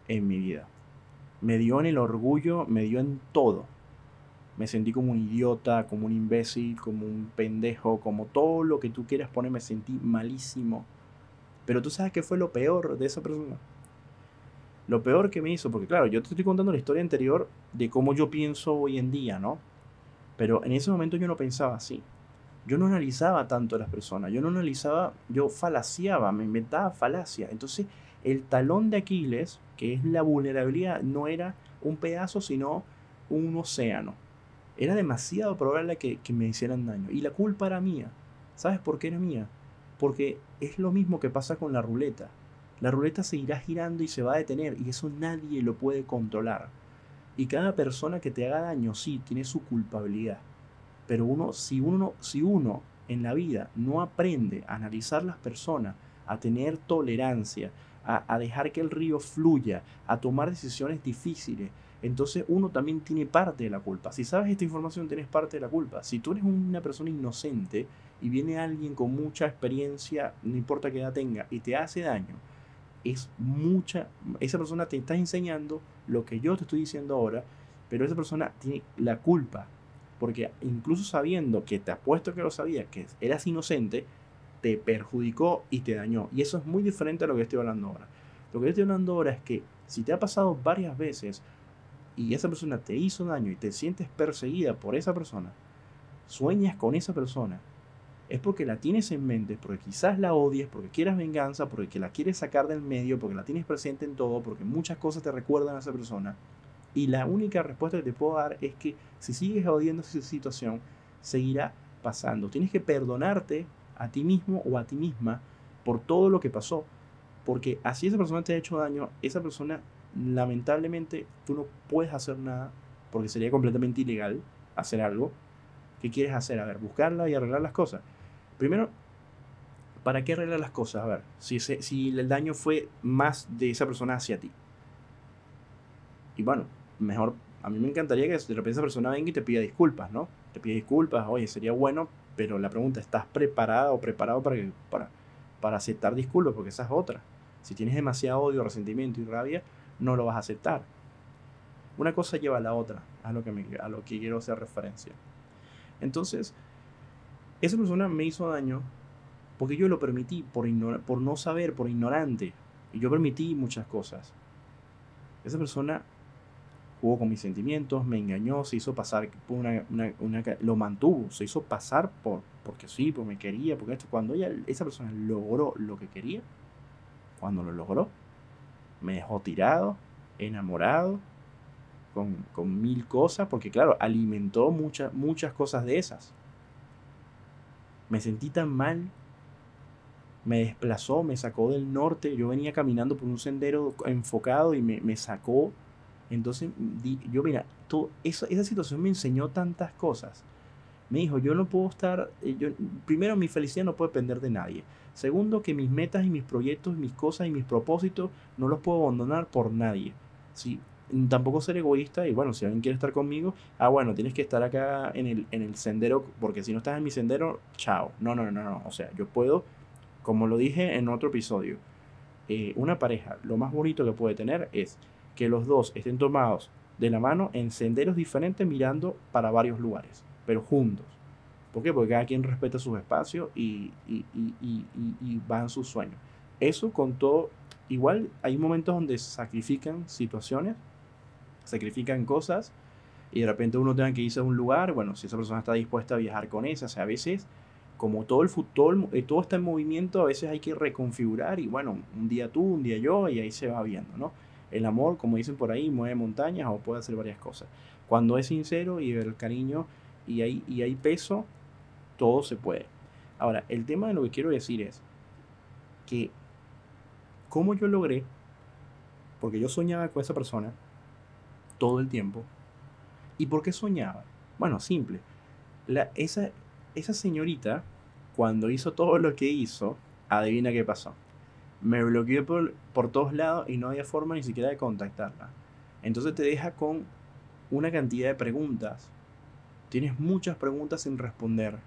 en mi vida. Me dio en el orgullo, me dio en todo me sentí como un idiota, como un imbécil, como un pendejo, como todo lo que tú quieras poner, me sentí malísimo. Pero tú sabes qué fue lo peor de esa persona. Lo peor que me hizo, porque claro, yo te estoy contando la historia anterior de cómo yo pienso hoy en día, ¿no? Pero en ese momento yo no pensaba así. Yo no analizaba tanto a las personas, yo no analizaba, yo falaciaba, me inventaba falacia. Entonces, el talón de Aquiles, que es la vulnerabilidad, no era un pedazo, sino un océano era demasiado probable que, me hicieran daño. Y la culpa era mía. ¿Sabes por qué era mía? Porque es lo mismo que pasa con la ruleta. La ruleta seguirá girando y se va a detener y eso nadie lo puede controlar. Y cada persona que te haga daño, sí, tiene su culpabilidad. Pero uno, si uno, si uno en la vida no aprende a analizar las personas, a tener tolerancia, a, a dejar que el río fluya, a tomar decisiones difíciles, entonces uno también tiene parte de la culpa. Si sabes esta información, tienes parte de la culpa. Si tú eres una persona inocente y viene alguien con mucha experiencia, no importa qué edad tenga, y te hace daño, es mucha, esa persona te está enseñando lo que yo te estoy diciendo ahora, pero esa persona tiene la culpa. Porque incluso sabiendo que te apuesto que lo sabía, que eras inocente, te perjudicó y te dañó. Y eso es muy diferente a lo que estoy hablando ahora. Lo que estoy hablando ahora es que si te ha pasado varias veces, y esa persona te hizo daño y te sientes perseguida por esa persona, sueñas con esa persona, es porque la tienes en mente, porque quizás la odies, porque quieras venganza, porque la quieres sacar del medio, porque la tienes presente en todo, porque muchas cosas te recuerdan a esa persona. Y la única respuesta que te puedo dar es que si sigues odiando esa situación, seguirá pasando. Tienes que perdonarte a ti mismo o a ti misma por todo lo que pasó. Porque así esa persona te ha hecho daño, esa persona lamentablemente tú no puedes hacer nada porque sería completamente ilegal hacer algo. ¿Qué quieres hacer? A ver, buscarla y arreglar las cosas. Primero, ¿para qué arreglar las cosas? A ver, si, si el daño fue más de esa persona hacia ti. Y bueno, mejor, a mí me encantaría que de repente esa persona venga y te pida disculpas, ¿no? Te pida disculpas, oye, sería bueno, pero la pregunta, ¿estás preparada o preparado para, para, para aceptar disculpas? Porque esa es otra. Si tienes demasiado odio, resentimiento y rabia, no lo vas a aceptar. Una cosa lleva a la otra, lo que, a lo que quiero hacer referencia. Entonces, esa persona me hizo daño porque yo lo permití, por, por no saber, por ignorante. Y yo permití muchas cosas. Esa persona jugó con mis sentimientos, me engañó, se hizo pasar por una, lo mantuvo, se hizo pasar por porque sí, porque me quería, porque esto cuando ella esa persona logró lo que quería, cuando lo logró, me dejó tirado, enamorado, con, mil cosas, porque claro, alimentó muchas, muchas cosas de esas. Me sentí tan mal, me desplazó, me sacó del norte, yo venía caminando por un sendero enfocado y me, sacó. Entonces, yo mira, todo, esa, esa situación me enseñó tantas cosas. Me dijo, yo no puedo estar, eh, yo, primero mi felicidad no puede depender de nadie. Segundo, que mis metas y mis proyectos, mis cosas y mis propósitos no los puedo abandonar por nadie. ¿sí? Tampoco ser egoísta y bueno, si alguien quiere estar conmigo, ah, bueno, tienes que estar acá en el, en el sendero, porque si no estás en mi sendero, chao. No, no, no, no, o sea, yo puedo, como lo dije en otro episodio, eh, una pareja, lo más bonito que puede tener es que los dos estén tomados de la mano en senderos diferentes mirando para varios lugares, pero juntos. ¿Por qué? Porque cada quien respeta sus espacios y, y, y, y van sus sueños. Eso con todo, igual hay momentos donde sacrifican situaciones sacrifican cosas y de repente uno tenga que irse a un lugar, bueno, si esa persona está dispuesta a viajar con esa, o sea, a veces, como todo el fútbol, eh, todo está en movimiento, a veces hay que reconfigurar y bueno, un día tú, un día yo y ahí se va viendo, ¿no? El amor, como dicen por ahí, mueve montañas o puede hacer varias cosas. Cuando es sincero y el cariño y hay, y hay peso, todo se puede. Ahora, el tema de lo que quiero decir es que, ¿cómo yo logré? Porque yo soñaba con esa persona, todo el tiempo. ¿Y por qué soñaba? Bueno, simple. La, esa, esa señorita, cuando hizo todo lo que hizo, adivina qué pasó. Me bloqueó por, por todos lados y no había forma ni siquiera de contactarla. Entonces te deja con una cantidad de preguntas. Tienes muchas preguntas sin responder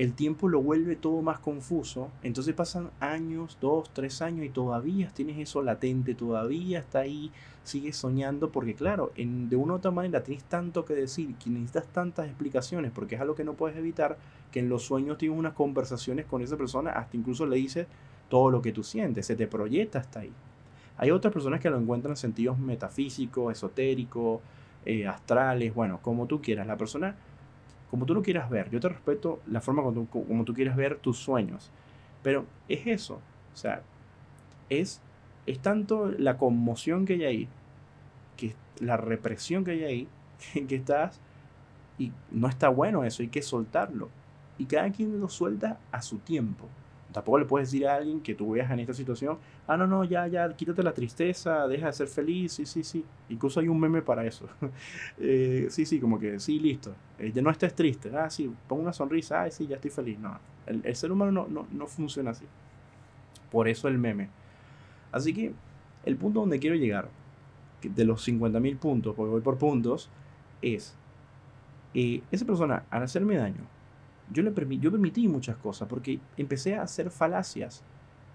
el tiempo lo vuelve todo más confuso. Entonces pasan años, dos, tres años y todavía tienes eso latente, todavía está ahí, sigues soñando, porque claro, en, de una u otra manera tienes tanto que decir, que necesitas tantas explicaciones, porque es algo que no puedes evitar, que en los sueños tienes unas conversaciones con esa persona, hasta incluso le dices todo lo que tú sientes, se te proyecta hasta ahí. Hay otras personas que lo encuentran en sentidos metafísicos, esotéricos, eh, astrales, bueno, como tú quieras. La persona como tú lo quieras ver. Yo te respeto la forma como tú, como quieras ver tus sueños. Pero es eso. O sea, es, es tanto la conmoción que hay ahí, que la represión que hay ahí, [LAUGHS] que estás y no está bueno eso, hay que soltarlo. Y cada quien lo suelta a su tiempo. Tampoco le puedes decir a alguien que tú veas en esta situación, ah, no, no, ya, ya, quítate la tristeza, deja de ser feliz, sí, sí, sí. Incluso hay un meme para eso. [LAUGHS] Eh, sí, sí, como que, sí, listo. Eh, ya no estés triste, ah, sí, pon una sonrisa, ah, sí, ya estoy feliz. No, el, ser humano no, no, no, funciona así. Por eso el meme. Así que el punto donde quiero llegar, de los 50.000 puntos, porque voy por puntos, es, eh, esa persona, al hacerme daño, yo, le yo permití muchas cosas porque empecé a hacer falacias.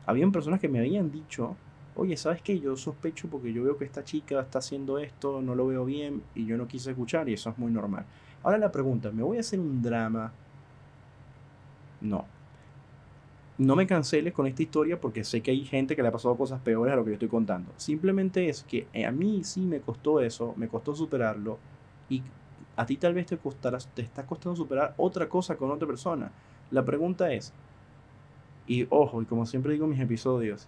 Habían personas que me habían dicho, oye, ¿sabes qué? Yo sospecho porque yo veo que esta chica está haciendo esto, no lo veo bien y yo no quise escuchar y eso es muy normal. Ahora la pregunta, ¿me voy a hacer un drama? No. No me canceles con esta historia porque sé que hay gente que le ha pasado cosas peores a lo que yo estoy contando. Simplemente es que a mí sí me costó eso, me costó superarlo y a ti tal vez te, costará, te está costando superar otra cosa con otra persona. La pregunta es, y ojo, y como siempre digo en mis episodios,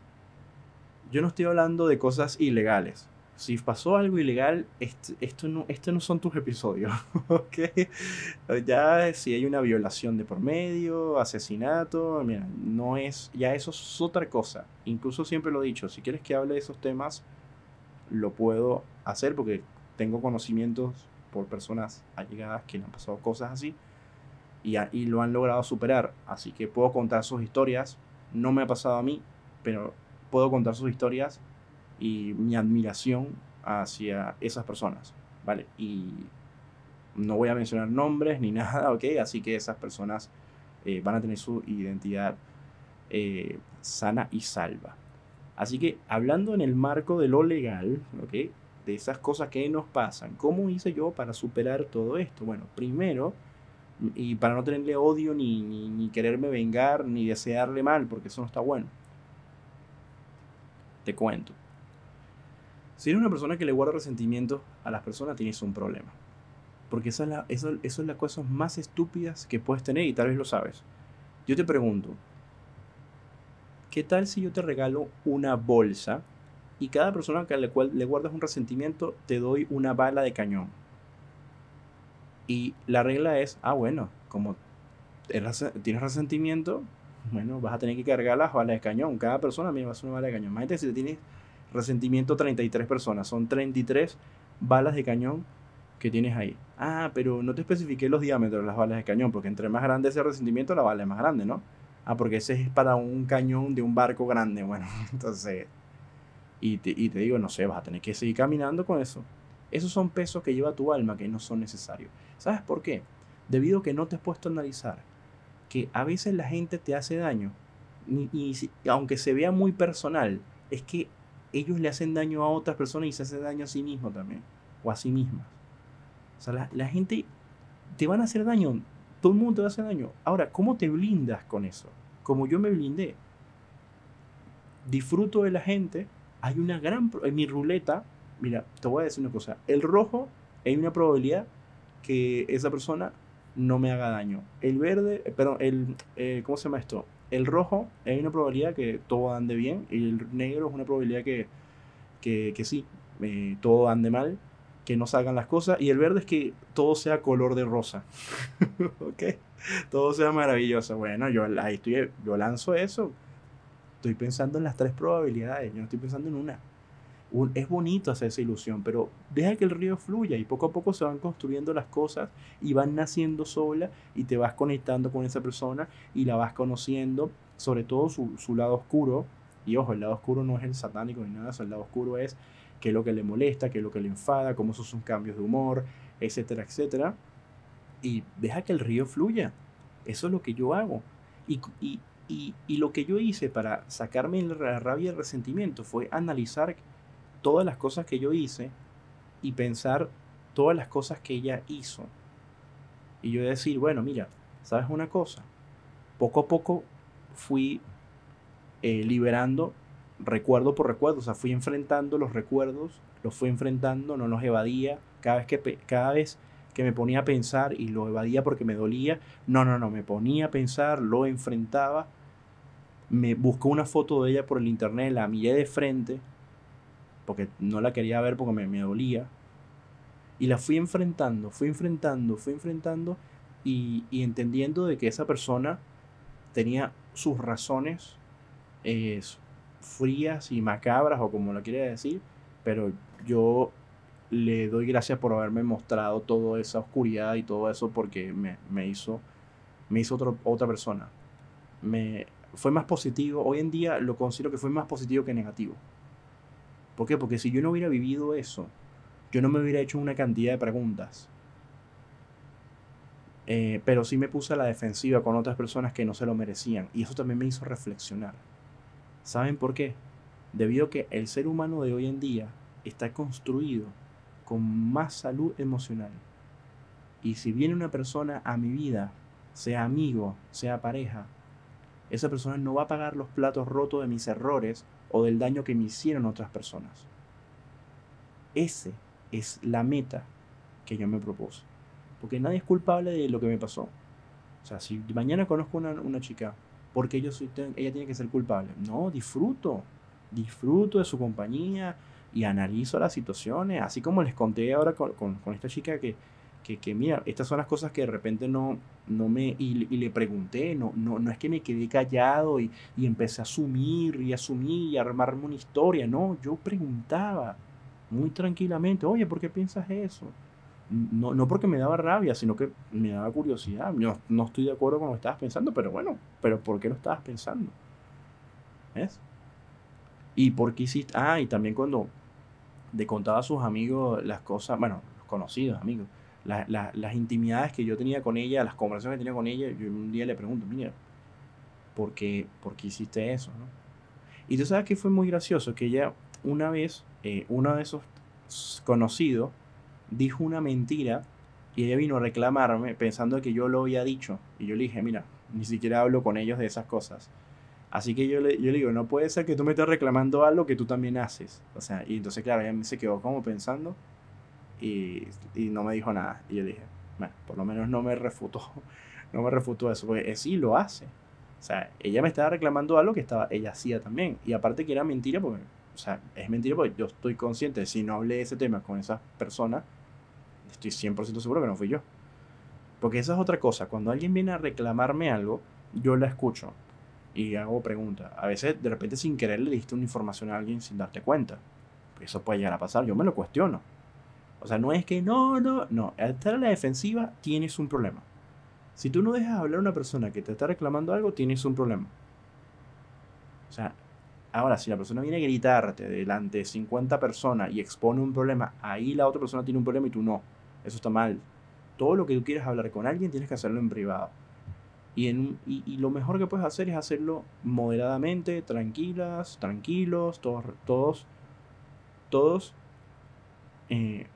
yo no estoy hablando de cosas ilegales. Si pasó algo ilegal, esto, no, no son tus episodios. [LAUGHS] Ya si hay una violación de por medio, asesinato, mira, no es, ya eso es otra cosa. Incluso siempre lo he dicho, si quieres que hable de esos temas, lo puedo hacer porque tengo conocimientos por personas allegadas que le han pasado cosas así y, y lo han logrado superar. Así que puedo contar sus historias. No me ha pasado a mí, pero puedo contar sus historias y mi admiración hacia esas personas, ¿vale? Y no voy a mencionar nombres ni [LAUGHS] nada, ¿ok? Así que esas personas eh, van a tener su identidad eh, sana y salva. Así que hablando en el marco de lo legal, ¿ok? De esas cosas que nos pasan. ¿Cómo hice yo para superar todo esto? Bueno, primero, y para no tenerle odio ni, ni, quererme vengar ni desearle mal, porque eso no está bueno. Te cuento. Si eres una persona que le guarda resentimiento a las personas, tienes un problema. Porque esa es las cosas más estúpidas que puedes tener y tal vez lo sabes. Yo te pregunto, ¿qué tal si yo te regalo una bolsa y cada persona a la cual le guardas un resentimiento te doy una bala de cañón. Y la regla es, ah, bueno, como tienes resentimiento, bueno, vas a tener que cargar las balas de cañón. Cada persona me va a hacer una bala de cañón. Imagínate si tienes resentimiento 33 personas, son 33 balas de cañón que tienes ahí. Ah, pero no te especifiqué los diámetros de las balas de cañón, porque entre más grande ese resentimiento, la bala es más grande, ¿no? Ah, porque ese es para un cañón de un barco grande. Bueno, [LAUGHS] entonces Y te, y te digo, no sé, vas a tener que seguir caminando con eso. Esos son pesos que lleva tu alma que no son necesarios. ¿Sabes por qué? Debido a que no te has puesto a analizar que a veces la gente te hace daño, y, aunque se vea muy personal, es que ellos le hacen daño a otras personas y se hacen daño a sí mismo también, o a sí mismas. O sea, la, la gente te van a hacer daño, todo el mundo te va a hacer daño. Ahora, ¿cómo te blindas con eso? Como yo me blindé. Disfruto de la gente, hay una gran... En mi ruleta, mira, te voy a decir una cosa, el rojo hay una probabilidad que esa persona no me haga daño. El verde, eh, perdón, el, eh, ¿cómo se llama esto? El rojo hay una probabilidad que todo ande bien y el negro es una probabilidad que, que, que sí, eh, todo ande mal, que no salgan las cosas. Y el verde es que todo sea color de rosa. [LAUGHS] ¿Ok? Todo sea maravilloso. Bueno, yo ahí estoy, yo lanzo eso. Estoy pensando en las tres probabilidades, yo no estoy pensando en una es bonito hacer esa ilusión, pero deja que el río fluya y poco a poco se van construyendo las cosas y van naciendo sola y te vas conectando con esa persona y la vas conociendo, sobre todo su, lado oscuro. Y ojo, el lado oscuro no es el satánico ni nada, el lado oscuro es qué es lo que le molesta, qué es lo que le enfada, cómo son sus cambios de humor, etcétera, etcétera. Y deja que el río fluya. Eso es lo que yo hago. Y, y, y lo que yo hice para sacarme la rabia y el resentimiento fue analizar todas las cosas que yo hice y pensar todas las cosas que ella hizo. Y yo decir, bueno, mira, ¿sabes una cosa? Poco a poco fui eh, liberando recuerdo por recuerdo, o sea, fui enfrentando los recuerdos, los fui enfrentando, no los evadía, cada vez que, cada vez que me ponía a pensar y lo evadía porque me dolía, no, no, no, me ponía a pensar, lo enfrentaba, me buscó una foto de ella por el internet, la miré de frente, porque no la quería ver porque me, me dolía. Y la fui enfrentando, fui enfrentando, fui enfrentando y, y entendiendo de que esa persona tenía sus razones eh, frías y macabras o como lo quiere decir, pero yo le doy gracias por haberme mostrado toda esa oscuridad y todo eso porque me, me hizo, me hizo otro, otra persona. Me, fue más positivo, hoy en día lo considero que fue más positivo que negativo. ¿Por qué? Porque si yo no hubiera vivido eso, yo no me hubiera hecho una cantidad de preguntas. Eh, pero sí me puse a la defensiva con otras personas que no se lo merecían. Y eso también me hizo reflexionar. ¿Saben por qué? Debido a que el ser humano de hoy en día está construido con más salud emocional. Y si viene una persona a mi vida, sea amigo, sea pareja, esa persona no va a pagar los platos rotos de mis errores o del daño que me hicieron otras personas. Ese es la meta que yo me propuse. Porque nadie es culpable de lo que me pasó. O sea, si mañana conozco una, una chica, porque yo soy, ella tiene que ser culpable. No, disfruto. Disfruto de su compañía y analizo las situaciones. Así como les conté ahora con, con esta chica que, que, mira, estas son las cosas que de repente no, no me, y, le pregunté, no, no, no es que me quedé callado y, y empecé a asumir y asumir y armarme una historia, no, yo preguntaba muy tranquilamente, oye, ¿por qué piensas eso? No, no porque me daba rabia, sino que me daba curiosidad. Yo no estoy de acuerdo con lo que estabas pensando, pero bueno, pero ¿por qué lo estabas pensando? ¿Ves? Y por qué hiciste. Ah, y también cuando le contaba a sus amigos las cosas, bueno, los conocidos amigos, las intimidades que yo tenía con ella, las conversaciones que tenía con ella, yo un día le pregunto, mira, ¿por qué, por qué hiciste eso? Y tú sabes que fue muy gracioso, que ella una vez, eh, uno de esos conocidos, dijo una mentira y ella vino a reclamarme pensando que yo lo había dicho. Y yo le dije, mira, ni siquiera hablo con ellos de esas cosas. Así que yo le, yo le digo, no puede ser que tú me estés reclamando algo que tú también haces. O sea, y entonces, claro, ella se quedó como pensando y, y, no me dijo nada. Y yo dije, bueno, por lo menos no me refutó, [LAUGHS] no me refutó eso, porque sí lo hace. O sea, ella me estaba reclamando algo que estaba, ella hacía también. Y aparte que era mentira, porque, o sea, es mentira porque yo estoy consciente, si no hablé de ese tema con esa persona, estoy 100% seguro que no fui yo. Porque esa es otra cosa, cuando alguien viene a reclamarme algo, yo la escucho y hago preguntas. A veces, de repente, sin querer, le diste una información a alguien sin darte cuenta. Eso puede llegar a pasar, yo me lo cuestiono. O sea, no es que no, no, no. Al estar en la defensiva tienes un problema. Si tú no dejas hablar a una persona que te está reclamando algo, tienes un problema. O sea, Ahora, si la persona viene a gritarte delante de 50 personas y expone un problema, ahí la otra persona tiene un problema y tú no. Eso está mal. Todo lo que tú quieras hablar con alguien tienes que hacerlo en privado. Y, en, y, lo mejor que puedes hacer es hacerlo moderadamente, tranquilas, tranquilos, todos, todos, todos eh,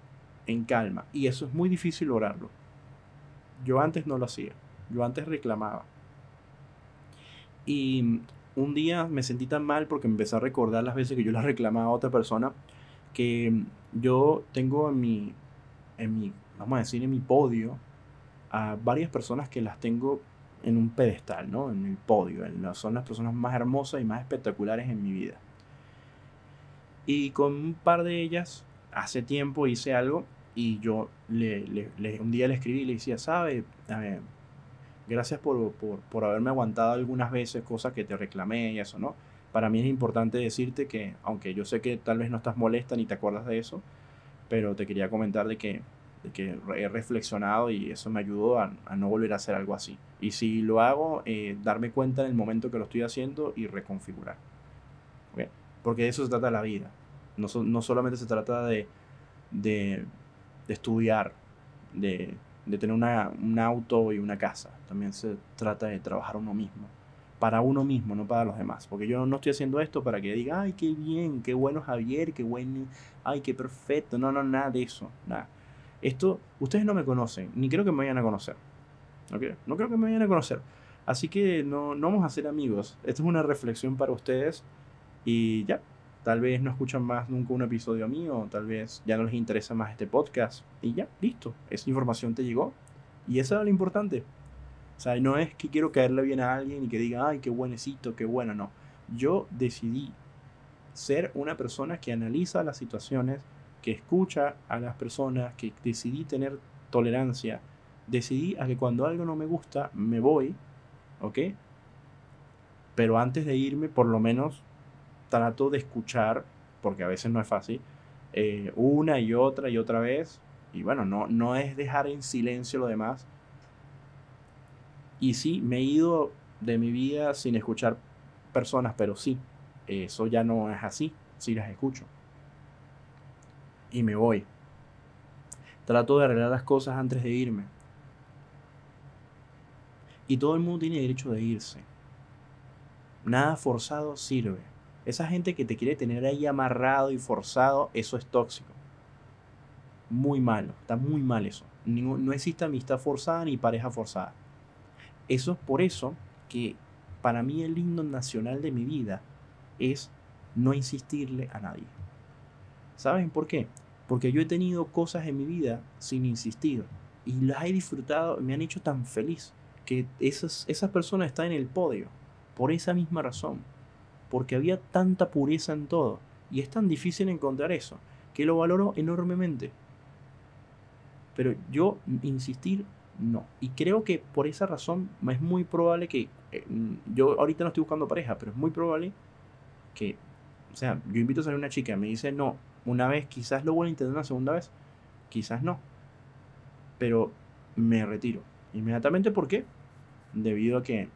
en calma. Y eso es muy difícil lograrlo. Yo antes no lo hacía. Yo antes reclamaba. Y un día me sentí tan mal porque empecé a recordar las veces que yo le [LAUGHS] reclamaba a otra persona que yo tengo en mi, en mi, vamos a decir, en mi podio a varias personas que las tengo en un pedestal, ¿no? En el podio. son las personas más hermosas y más espectaculares en mi vida. Y con un par de ellas, hace tiempo hice algo y yo le, un día le escribí y le decía, ¿sabe? gracias por, por, haberme aguantado algunas veces cosas que te reclamé y eso, ¿no? Para mí es importante decirte que, aunque yo sé que tal vez no estás molesta ni te acuerdas de eso, pero te quería comentar de que que he reflexionado y eso me ayudó a, no volver a hacer algo así. Y si lo hago, eh, darme cuenta en el momento que lo estoy haciendo y reconfigurar. Porque de eso se trata la vida. No, no solamente se trata de, de, estudiar, de, de tener una, un auto y una casa. También se trata de trabajar uno mismo. Para uno mismo, no para los demás. Porque yo no estoy haciendo esto para que diga, ay, qué bien, qué bueno Javier, qué bueno, ay, qué perfecto. No, no, nada de eso. Nada esto, ustedes no me conocen, ni creo que me vayan a conocer. No creo que me vayan a conocer. Así que no, no vamos a ser amigos. Esto es una reflexión para ustedes. Y ya, tal vez no escuchan más nunca un episodio mío, tal vez ya no les interesa más este podcast. Y ya, listo. Esa información te llegó. Y eso es lo importante. O sea, no es que quiero caerle bien a alguien y que diga, ay, qué buenecito, qué bueno, no. Yo decidí ser una persona que analiza las situaciones que escucha a las personas, que decidí tener tolerancia, decidí a que cuando algo no me gusta, me voy, ¿ok? Pero antes de irme, por lo menos trato de escuchar, porque a veces no es fácil, eh, una y otra y otra vez. Y bueno, no, no es dejar en silencio lo demás. Y sí, me he ido de mi vida sin escuchar personas, pero sí, eso ya no es así, sí las escucho y me voy. Trato de arreglar las cosas antes de irme. Y todo el mundo tiene derecho de irse. Nada forzado sirve. Esa gente que te quiere tener ahí amarrado y forzado, eso es tóxico. Muy malo, está muy mal eso. No, existe amistad forzada ni pareja forzada. Eso es por eso que para mí el himno nacional de mi vida es no insistirle a nadie. ¿Saben por qué? Porque yo he tenido cosas en mi vida sin insistir y las he disfrutado, me han hecho tan feliz que esas, esas personas están en el podio por esa misma razón. Porque había tanta pureza en todo y es tan difícil encontrar eso que lo valoro enormemente. Pero yo insistir no. Y creo que por esa razón es muy probable que, eh, yo ahorita no estoy buscando pareja, pero es muy probable que, o sea, yo invito a salir una chica, me dice no, una vez, quizás lo vuelvo a intentar una segunda vez, quizás no. Pero me retiro inmediatamente. ¿Por qué? Debido a que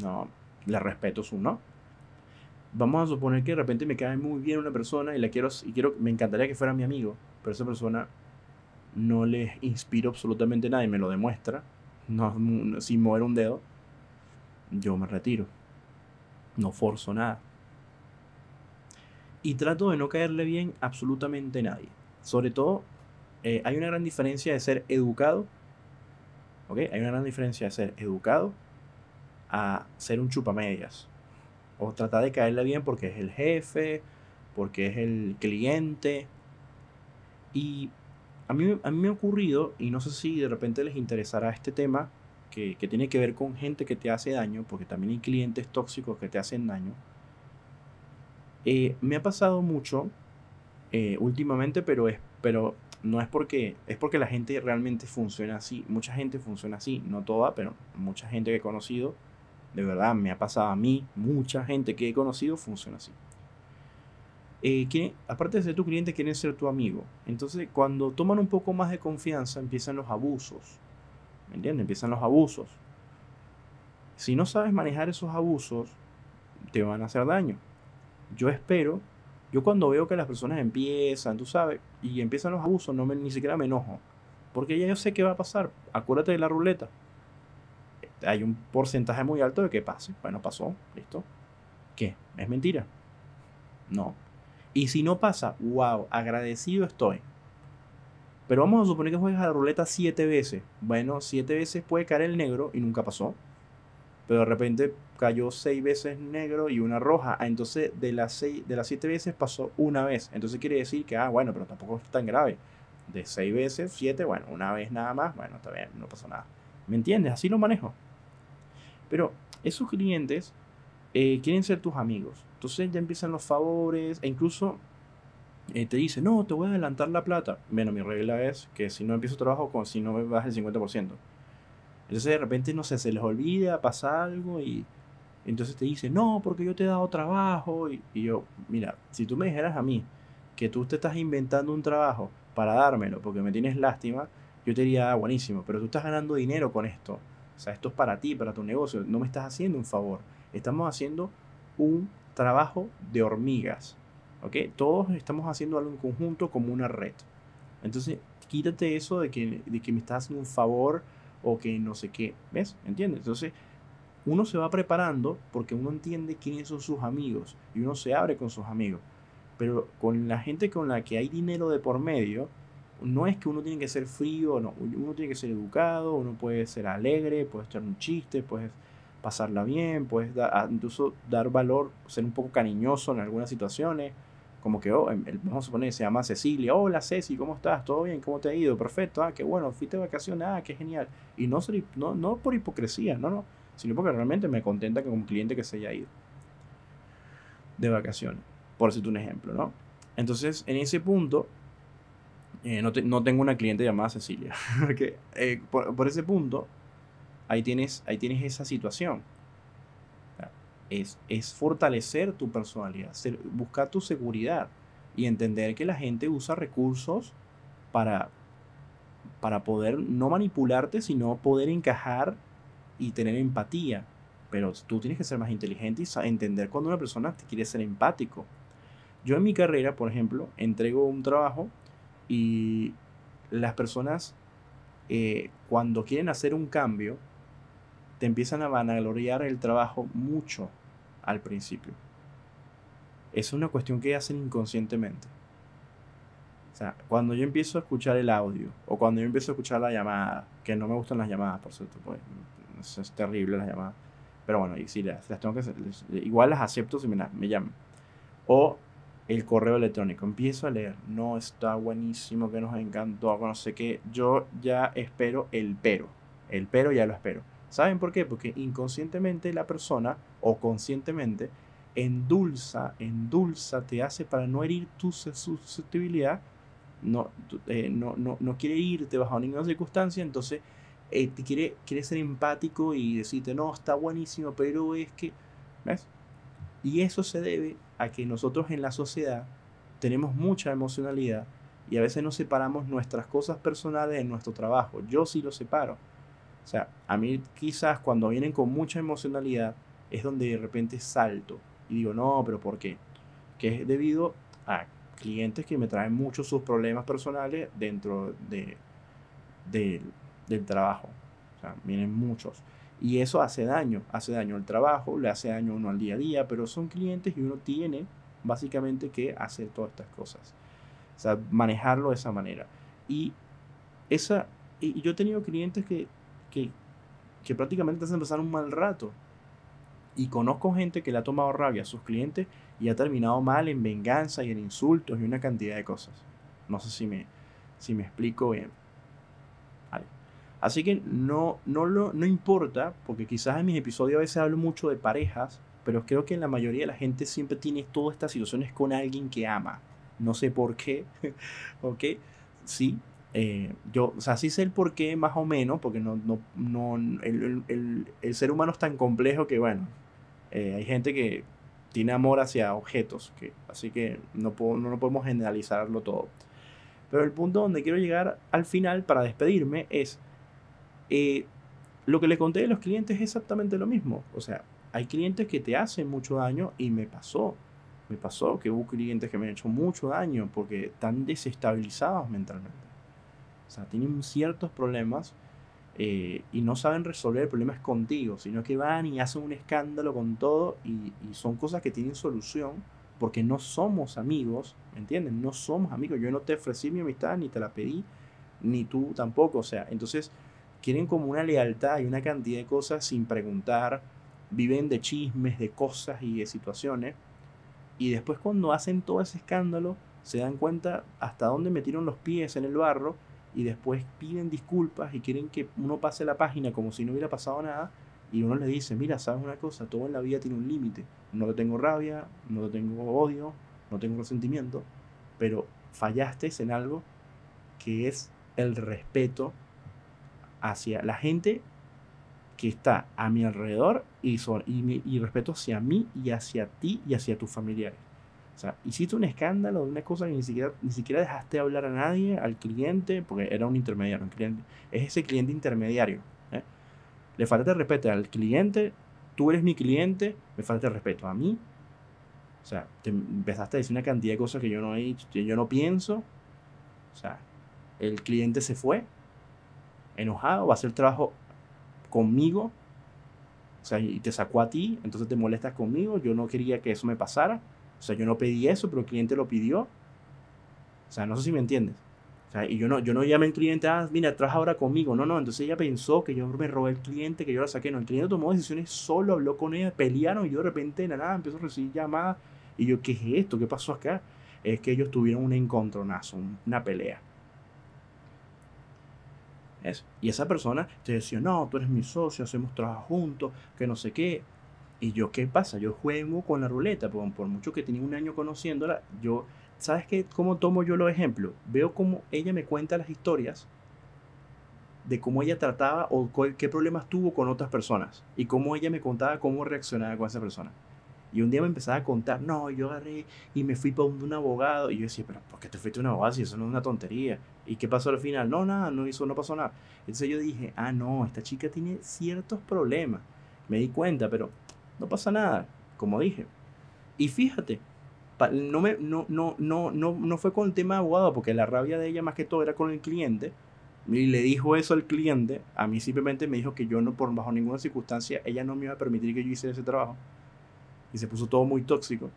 no le respeto su no. Vamos a suponer que de repente me cae muy bien una persona y la quiero y quiero me encantaría que fuera mi amigo, pero esa persona no le inspiro absolutamente nada y me lo demuestra, no, sin mover un dedo, yo me retiro. No forzo nada y trato de no caerle bien absolutamente a nadie. Sobre todo, eh, hay una gran diferencia de ser educado. Hay una gran diferencia de ser educado a ser un chupamedias. O tratar de caerle bien porque es el jefe, porque es el cliente. Y a mí, a mí me ha ocurrido, y no sé si de repente les interesará este tema, que, que tiene que ver con gente que te hace daño, porque también hay clientes tóxicos que te hacen daño eh, me ha pasado mucho eh, últimamente, pero, es, pero no es porque, es porque la gente realmente funciona así. Mucha gente funciona así, no toda, pero mucha gente que he conocido, de verdad, me ha pasado a mí, mucha gente que he conocido funciona así. Eh, que, aparte de ser tu cliente, quieren ser tu amigo. Entonces, cuando toman un poco más de confianza, empiezan los abusos. ¿Me entiendes? Empiezan los abusos. Si no sabes manejar esos abusos, te van a hacer daño. yo espero, yo cuando veo que las personas empiezan, tú sabes, y empiezan los abusos, no me, ni siquiera me enojo. Porque ya yo sé qué va a pasar. Acuérdate de la ruleta. Hay un porcentaje muy alto de que pase. Bueno, pasó, listo. ¿Qué? ¿Es mentira? No. Y si no pasa, wow, agradecido estoy. Pero vamos a suponer que juegas a la ruleta siete veces. Bueno, siete veces puede caer el negro y nunca pasó. Pero de repente cayó seis veces negro y una roja. Ah, entonces de las, seis, de las siete veces pasó una vez. Entonces quiere decir que, ah, bueno, pero tampoco es tan grave. De seis veces, siete, bueno, una vez nada más, bueno, está bien, no pasó nada. ¿Me entiendes? Así lo manejo. Pero esos clientes eh, quieren ser tus amigos. Entonces ya empiezan los favores e incluso eh, te dice, no, te voy a adelantar la plata. Bueno, mi regla es que si no empiezo trabajo, con, si no me bajas el 50%. Entonces de repente, no sé, se les olvida, pasa algo y entonces te dice, no, porque yo te he dado trabajo. Y, y yo, mira, si tú me dijeras a mí que tú te estás inventando un trabajo para dármelo porque me tienes lástima, yo te diría, ah, buenísimo, pero tú estás ganando dinero con esto. O sea, esto es para ti, para tu negocio. No me estás haciendo un favor. Estamos haciendo un trabajo de hormigas. ¿Ok? Todos estamos haciendo algo en conjunto como una red. Entonces, quítate eso de que, de que me estás haciendo un favor o que no sé qué. ¿Ves? ¿Entiendes? Entonces, uno se va preparando porque uno entiende quiénes son sus amigos y uno se abre con sus amigos. Pero con la gente con la que hay dinero de por medio, no es que uno tiene que ser frío, no, uno tiene que ser educado, uno puede ser alegre, puede echar un chiste, puede pasarla bien, puedes incluso dar valor, ser un poco cariñoso en algunas situaciones, como que, oh, vamos a suponer se llama Cecilia, hola Ceci, ¿cómo estás? ¿Todo bien? ¿Cómo te ha ido? Perfecto, ah, qué bueno, fuiste de vacaciones, ah, qué genial. Y no, no, no por hipocresía, no, no, sino porque realmente me contenta que un cliente que se haya ido de vacaciones, por decirte un ejemplo, ¿no? Entonces, en ese punto, eh, no, no, tengo una cliente llamada Cecilia, [LAUGHS] porque eh, por, ese punto, ahí tienes, ahí tienes esa situación. Es, es fortalecer tu personalidad, buscar tu seguridad y entender que la gente usa recursos para, para poder no manipularte, sino poder encajar y tener empatía. Pero tú tienes que ser más inteligente y entender cuando una persona te quiere ser empático. Yo en mi carrera, por ejemplo, entrego un trabajo y las personas eh, cuando quieren hacer un cambio, te empiezan a vanagloriar el trabajo mucho al principio. Es una cuestión que hacen inconscientemente. O sea, cuando yo empiezo a escuchar el audio o cuando yo empiezo a escuchar la llamada, que no me gustan las llamadas, por cierto, pues es, terrible las llamadas. Pero bueno, y si las, tengo que igual las acepto si me, me llaman. O el correo electrónico. Empiezo a leer. No está buenísimo, que nos encantó, no sé qué. Yo ya espero el pero. El pero ya lo espero. ¿Saben por qué? Porque inconscientemente la persona o conscientemente endulza, endulza, te hace para no herir tu susceptibilidad, no, eh, no, no, no, quiere irte bajo ninguna circunstancia, entonces eh, te quiere, quiere ser empático y decirte, no, está buenísimo, pero es que, ¿ves? Y eso se debe a que nosotros en la sociedad tenemos mucha emocionalidad y a veces nos separamos nuestras cosas personales de nuestro trabajo. Yo sí lo separo. O sea, a mí quizás cuando vienen con mucha emocionalidad es donde de repente salto y digo, no, pero ¿por qué? Que es debido a clientes que me traen muchos sus problemas personales dentro de, del trabajo. O sea, vienen muchos. Y eso hace daño, hace daño al trabajo, le hace daño a uno al día a día, pero son clientes y uno tiene básicamente que hacer todas estas cosas. O sea, manejarlo de esa manera. Y, esa, y yo he tenido clientes que que, que prácticamente hacen pasar un mal rato. Y conozco gente que le ha tomado rabia a sus clientes y ha terminado mal en venganza y en insultos y una cantidad de cosas. No sé si me, si me explico bien. Así que no, no, lo, no importa, porque quizás en mis episodios a veces hablo mucho de parejas, pero creo que en la mayoría de la gente siempre tiene todas estas situaciones con alguien que ama. No sé por qué, [LAUGHS] ¿ok? Sí, eh, yo, o sea, sí sé el por qué más o menos, porque no, no, no el, el, el, ser humano es tan complejo que, bueno, eh, hay gente que tiene amor hacia objetos, así que no, puedo, no podemos generalizarlo todo. Pero el punto donde quiero llegar al final para despedirme es, eh, lo que le conté de los clientes es exactamente lo mismo. O sea, hay clientes que te hacen mucho daño y me pasó. me pasó que hubo clientes que me han hecho mucho daño porque están desestabilizados mentalmente. O sea, tienen ciertos problemas eh, y no saben resolver problemas contigo, sino que van y hacen un escándalo con todo y, son cosas que tienen solución porque no somos amigos, ¿me entienden? No somos amigos. Yo no te ofrecí mi amistad, ni te la pedí, ni tú tampoco. O sea, entonces quieren como una lealtad y una cantidad de cosas sin preguntar, viven de chismes, de cosas y de situaciones y después cuando hacen todo ese escándalo, se dan cuenta hasta dónde metieron los pies en el barro y después piden disculpas y quieren que uno pase la página como si no hubiera pasado nada y uno le dice, mira, sabes una cosa, todo en la vida tiene un límite. No le tengo rabia, no le tengo odio, no tengo resentimiento, pero fallaste en algo que es el respeto hacia la gente que está a mi alrededor y, son, y, y, respeto hacia mí y hacia ti y hacia tus familiares. O sea, hiciste un escándalo de una cosa que ni siquiera, ni siquiera dejaste hablar a nadie, al cliente, porque era un intermediario. Un cliente, es ese cliente intermediario. ¿eh? Le falta respeto al cliente, tú eres mi cliente, me falta respeto a mí. O sea, te empezaste a decir una cantidad de cosas que yo no, he, que yo no pienso. O sea, el cliente se fue enojado, va a hacer el trabajo conmigo, o sea, y te sacó a ti, entonces te molestas conmigo, yo no quería que eso me pasara, o sea, yo no pedí eso, pero el cliente lo pidió, o sea, no sé si me entiendes. O sea, y yo no, yo no llamé al cliente, ah, mira, trabaja ahora conmigo. No, no, entonces ella pensó que yo me robé el cliente, que yo la saqué. No, el cliente tomó decisiones solo, habló con ella, pelearon y yo de repente, nada, empezó a recibir llamadas. Y yo, ¿qué es esto? ¿Qué pasó acá? Es que ellos tuvieron un encontronazo, una pelea. Y esa persona te decía, no, tú eres mi socio, hacemos trabajo juntos, que no sé qué. Y yo, ¿qué pasa? Yo juego con la ruleta, por, por mucho que tenía un año conociéndola, yo, ¿sabes qué? ¿Cómo tomo yo los ejemplos? Veo cómo ella me cuenta las historias de cómo ella trataba o qué problemas tuvo con otras personas y cómo ella me contaba cómo reaccionaba con esa persona. Y un día me empezaba a contar, no, yo agarré y me fui para un abogado. Y yo decía, pero ¿por qué te fuiste a un abogado si eso no es una tontería? ¿Y qué pasó al final? No, nada, no hizo, no pasó nada. Entonces yo dije, ah, no, esta chica tiene ciertos problemas. Me di cuenta, pero no pasa nada, como dije. Y fíjate, no, me, no, no, no, no, no fue con el tema de abogado, porque la rabia de ella más que todo era con el cliente. Y le dijo eso al cliente. A mí simplemente me dijo que yo no, por bajo ninguna circunstancia, ella no me iba a permitir que yo hiciera ese trabajo y se puso todo muy tóxico.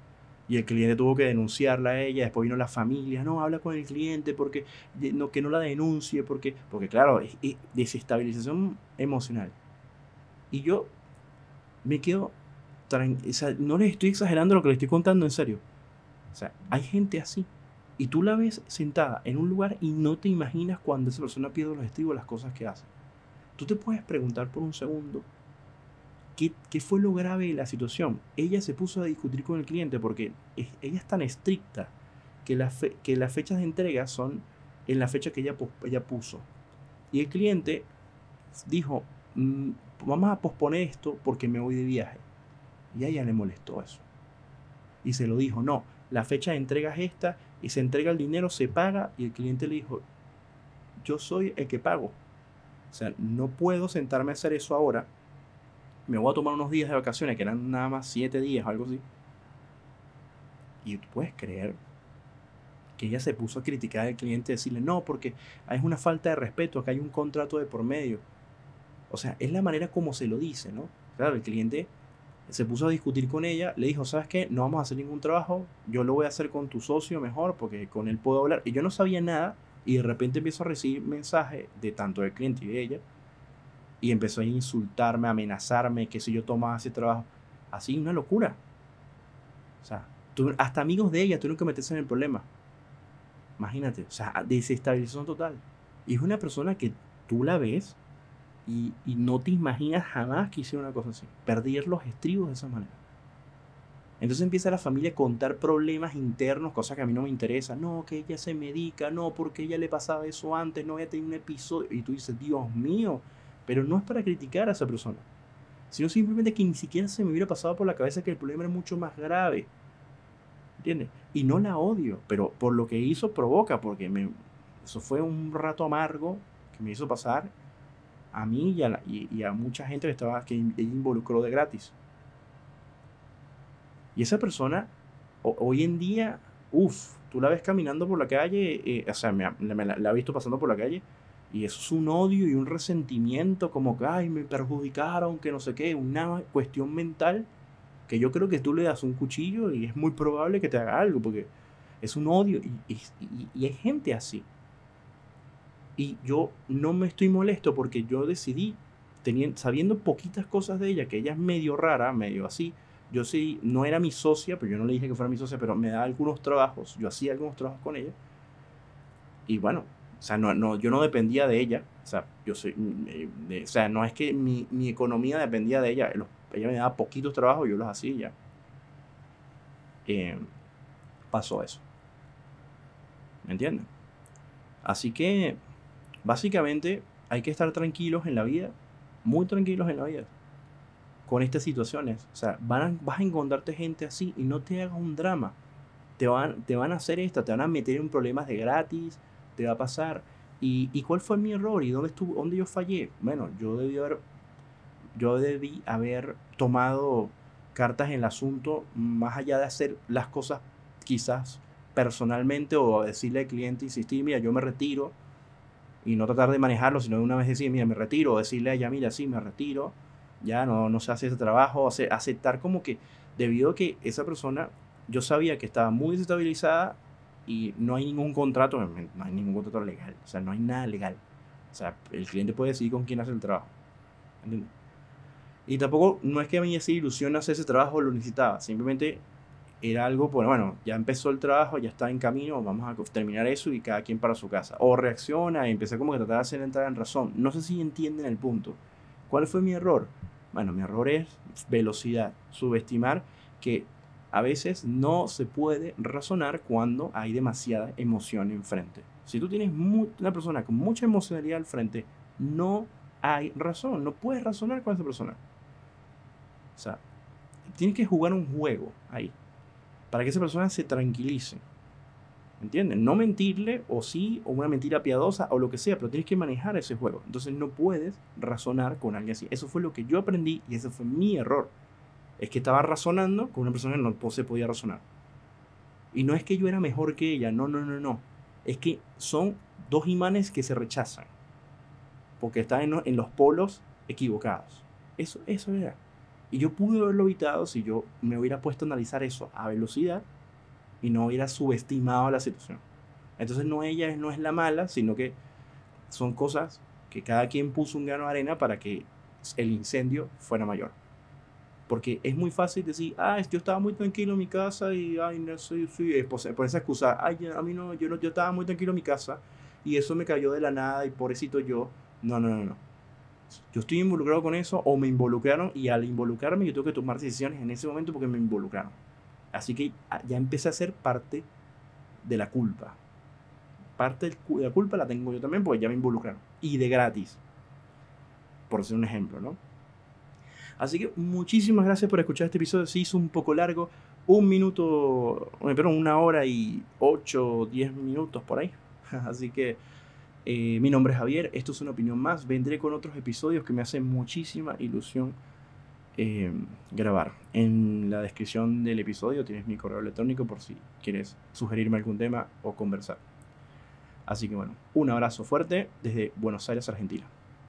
Y el cliente tuvo que denunciarla a ella, después vino la familia, no, habla con el cliente porque no, que no la denuncie, porque, porque claro, es, desestabilización emocional. Y yo me quedo, o sea, no les estoy exagerando lo que les estoy contando en serio. O sea, hay gente así. Y tú la ves sentada en un lugar y no te imaginas cuando esa persona pierde los estribos las cosas que hace. Tú te puedes preguntar por un segundo ¿Qué, fue lo grave de la situación? Ella se puso a discutir con el cliente porque ella es tan estricta que, que las fechas de entrega son en la fecha que ella, ella puso. Y el cliente dijo, mm, vamos a posponer esto porque me voy de viaje. Y a ella le molestó eso. Y se lo dijo, no, la fecha de entrega es esta y se entrega el dinero, se paga y el cliente le dijo, yo soy el que pago. O sea, no puedo sentarme a hacer eso ahora me voy a tomar unos días de vacaciones, que eran nada más siete días algo así. Y tú puedes creer que ella se puso a criticar al cliente decirle, no, porque es una falta de respeto, que hay un contrato de por medio. O sea, es la manera como se lo dice, ¿no? Claro, el cliente se puso a discutir con ella, le dijo, ¿sabes qué? No vamos a hacer ningún trabajo, yo lo voy a hacer con tu socio mejor, porque con él puedo hablar. Y yo no sabía nada, y de repente empiezo a recibir mensajes de tanto del cliente y de ella, y empezó a insultarme, a amenazarme, que si yo tomaba ese trabajo. Así, una locura. O sea, hasta amigos de ella tuvieron que meterse en el problema. Imagínate, o sea, desestabilización total. Y es una persona que tú la ves y, y, no te imaginas jamás que hiciera una cosa así. Perder los estribos de esa manera. Entonces empieza la familia a contar problemas internos, cosas que a mí no me interesan. No, que ella se medica, no, porque ella le pasaba eso antes, no había tenido un episodio. Y tú dices, Dios mío, pero no es para criticar a esa persona, sino simplemente que ni siquiera se me hubiera pasado por la cabeza que el problema era mucho más grave. ¿Entiendes? Y no la odio, pero por lo que hizo provoca, porque eso fue un rato amargo que me hizo pasar a mí y a, y, a mucha gente que, estaba, que involucró de gratis. Y esa persona hoy en día, uff, tú la ves caminando por la calle, eh, o sea, me, la, la, visto pasando por la calle, y eso es un odio y un resentimiento, como que, ay, me perjudicaron, que no sé qué, una cuestión mental que yo creo que tú le das un cuchillo y es muy probable que te haga algo, porque es un odio y, y, y, hay gente así. Y yo no me estoy molesto porque yo decidí, teniendo, sabiendo poquitas cosas de ella, que ella es medio rara, medio así, yo sí, no era mi socia, pero yo no le dije que fuera mi socia, pero me da algunos trabajos, yo hacía algunos trabajos con ella. Y bueno, o sea, no, no, yo no dependía de ella, o sea, yo soy, o sea, no es que mi, mi economía dependía de ella, ella me daba poquitos trabajos yo los hacía ya. Eh, pasó eso. ¿Me entienden? Así que, básicamente, hay que estar tranquilos en la vida, muy tranquilos en la vida, con estas situaciones. O sea, van vas a encontrarte gente así y no te hagas un drama. Te van, te van a hacer esto, te van a meter en problemas de gratis, te va a pasar. ¿Y, cuál fue mi error? ¿Y dónde, estuvo, dónde yo fallé? Bueno, yo debí haber, yo debí haber tomado cartas en el asunto más allá de hacer las cosas quizás personalmente o decirle al cliente, insistir, mira, yo me retiro y no tratar de manejarlo, sino de una vez decir, mira, me retiro, o decirle a ella, mira, sí, me retiro, ya no, no se hace ese trabajo, aceptar como que debido a que esa persona, yo sabía que estaba muy desestabilizada y no hay ningún contrato, no hay ningún contrato legal, o sea, no hay nada legal. O sea, el cliente puede decidir con quién hace el trabajo. Y tampoco, no es que a mí esa ilusión hacer ese trabajo lo necesitaba, simplemente era algo, pues bueno, ya empezó el trabajo, ya está en camino, vamos a terminar eso y cada quien para su casa. O reacciona y empecé como que tratar de hacer entrar en razón. No sé si entienden el punto. ¿Cuál fue mi error? Bueno, mi error es velocidad, subestimar que a veces no se puede razonar cuando hay demasiada emoción enfrente. Si tú tienes una persona con mucha emocionalidad al frente, no hay razón, no puedes razonar con esa persona. O sea, tienes que jugar un juego ahí para que esa persona se tranquilice. ¿Entiendes? No mentirle, o sí, o una mentira piadosa, o lo que sea, pero tienes que manejar ese juego. Entonces no puedes razonar con alguien así. Eso fue lo que yo aprendí y ese fue mi error. Es que estaba razonando con una persona que no se podía razonar. Y no es que yo era mejor que ella, no, no, no, no. Es que son dos imanes que se rechazan. Porque están en, los polos equivocados. Eso, eso era. Y yo pude haberlo evitado si yo me hubiera puesto a analizar eso a velocidad y no hubiera subestimado la situación. Entonces no ella no es la mala, sino que son cosas que cada quien puso un grano de arena para que el incendio fuera mayor. Porque es muy fácil decir, ah, yo estaba muy tranquilo en mi casa y, ay, no soy, soy por esa excusa, ay, a mí no, yo no, yo estaba muy tranquilo en mi casa y eso me cayó de la nada y pobrecito yo. No, no, no, no yo estoy involucrado con eso o me involucraron y al involucrarme yo tengo que tomar decisiones en ese momento porque me involucraron. Así que ah, ya empecé a ser parte de la culpa. Parte de la culpa la tengo yo también porque ya me involucraron. Y de gratis. Por ser un ejemplo, ¿no? Así que muchísimas gracias por escuchar este episodio. Se hizo un poco largo. Un minuto, perdón, una hora y ocho, diez minutos por ahí. [LAUGHS] Así que eh, mi nombre es Javier, esto es una opinión más. Vendré con otros episodios que me hacen muchísima ilusión eh, grabar. En la descripción del episodio tienes mi correo electrónico por si quieres sugerirme algún tema o conversar. Así que bueno, un abrazo fuerte desde Buenos Aires, Argentina.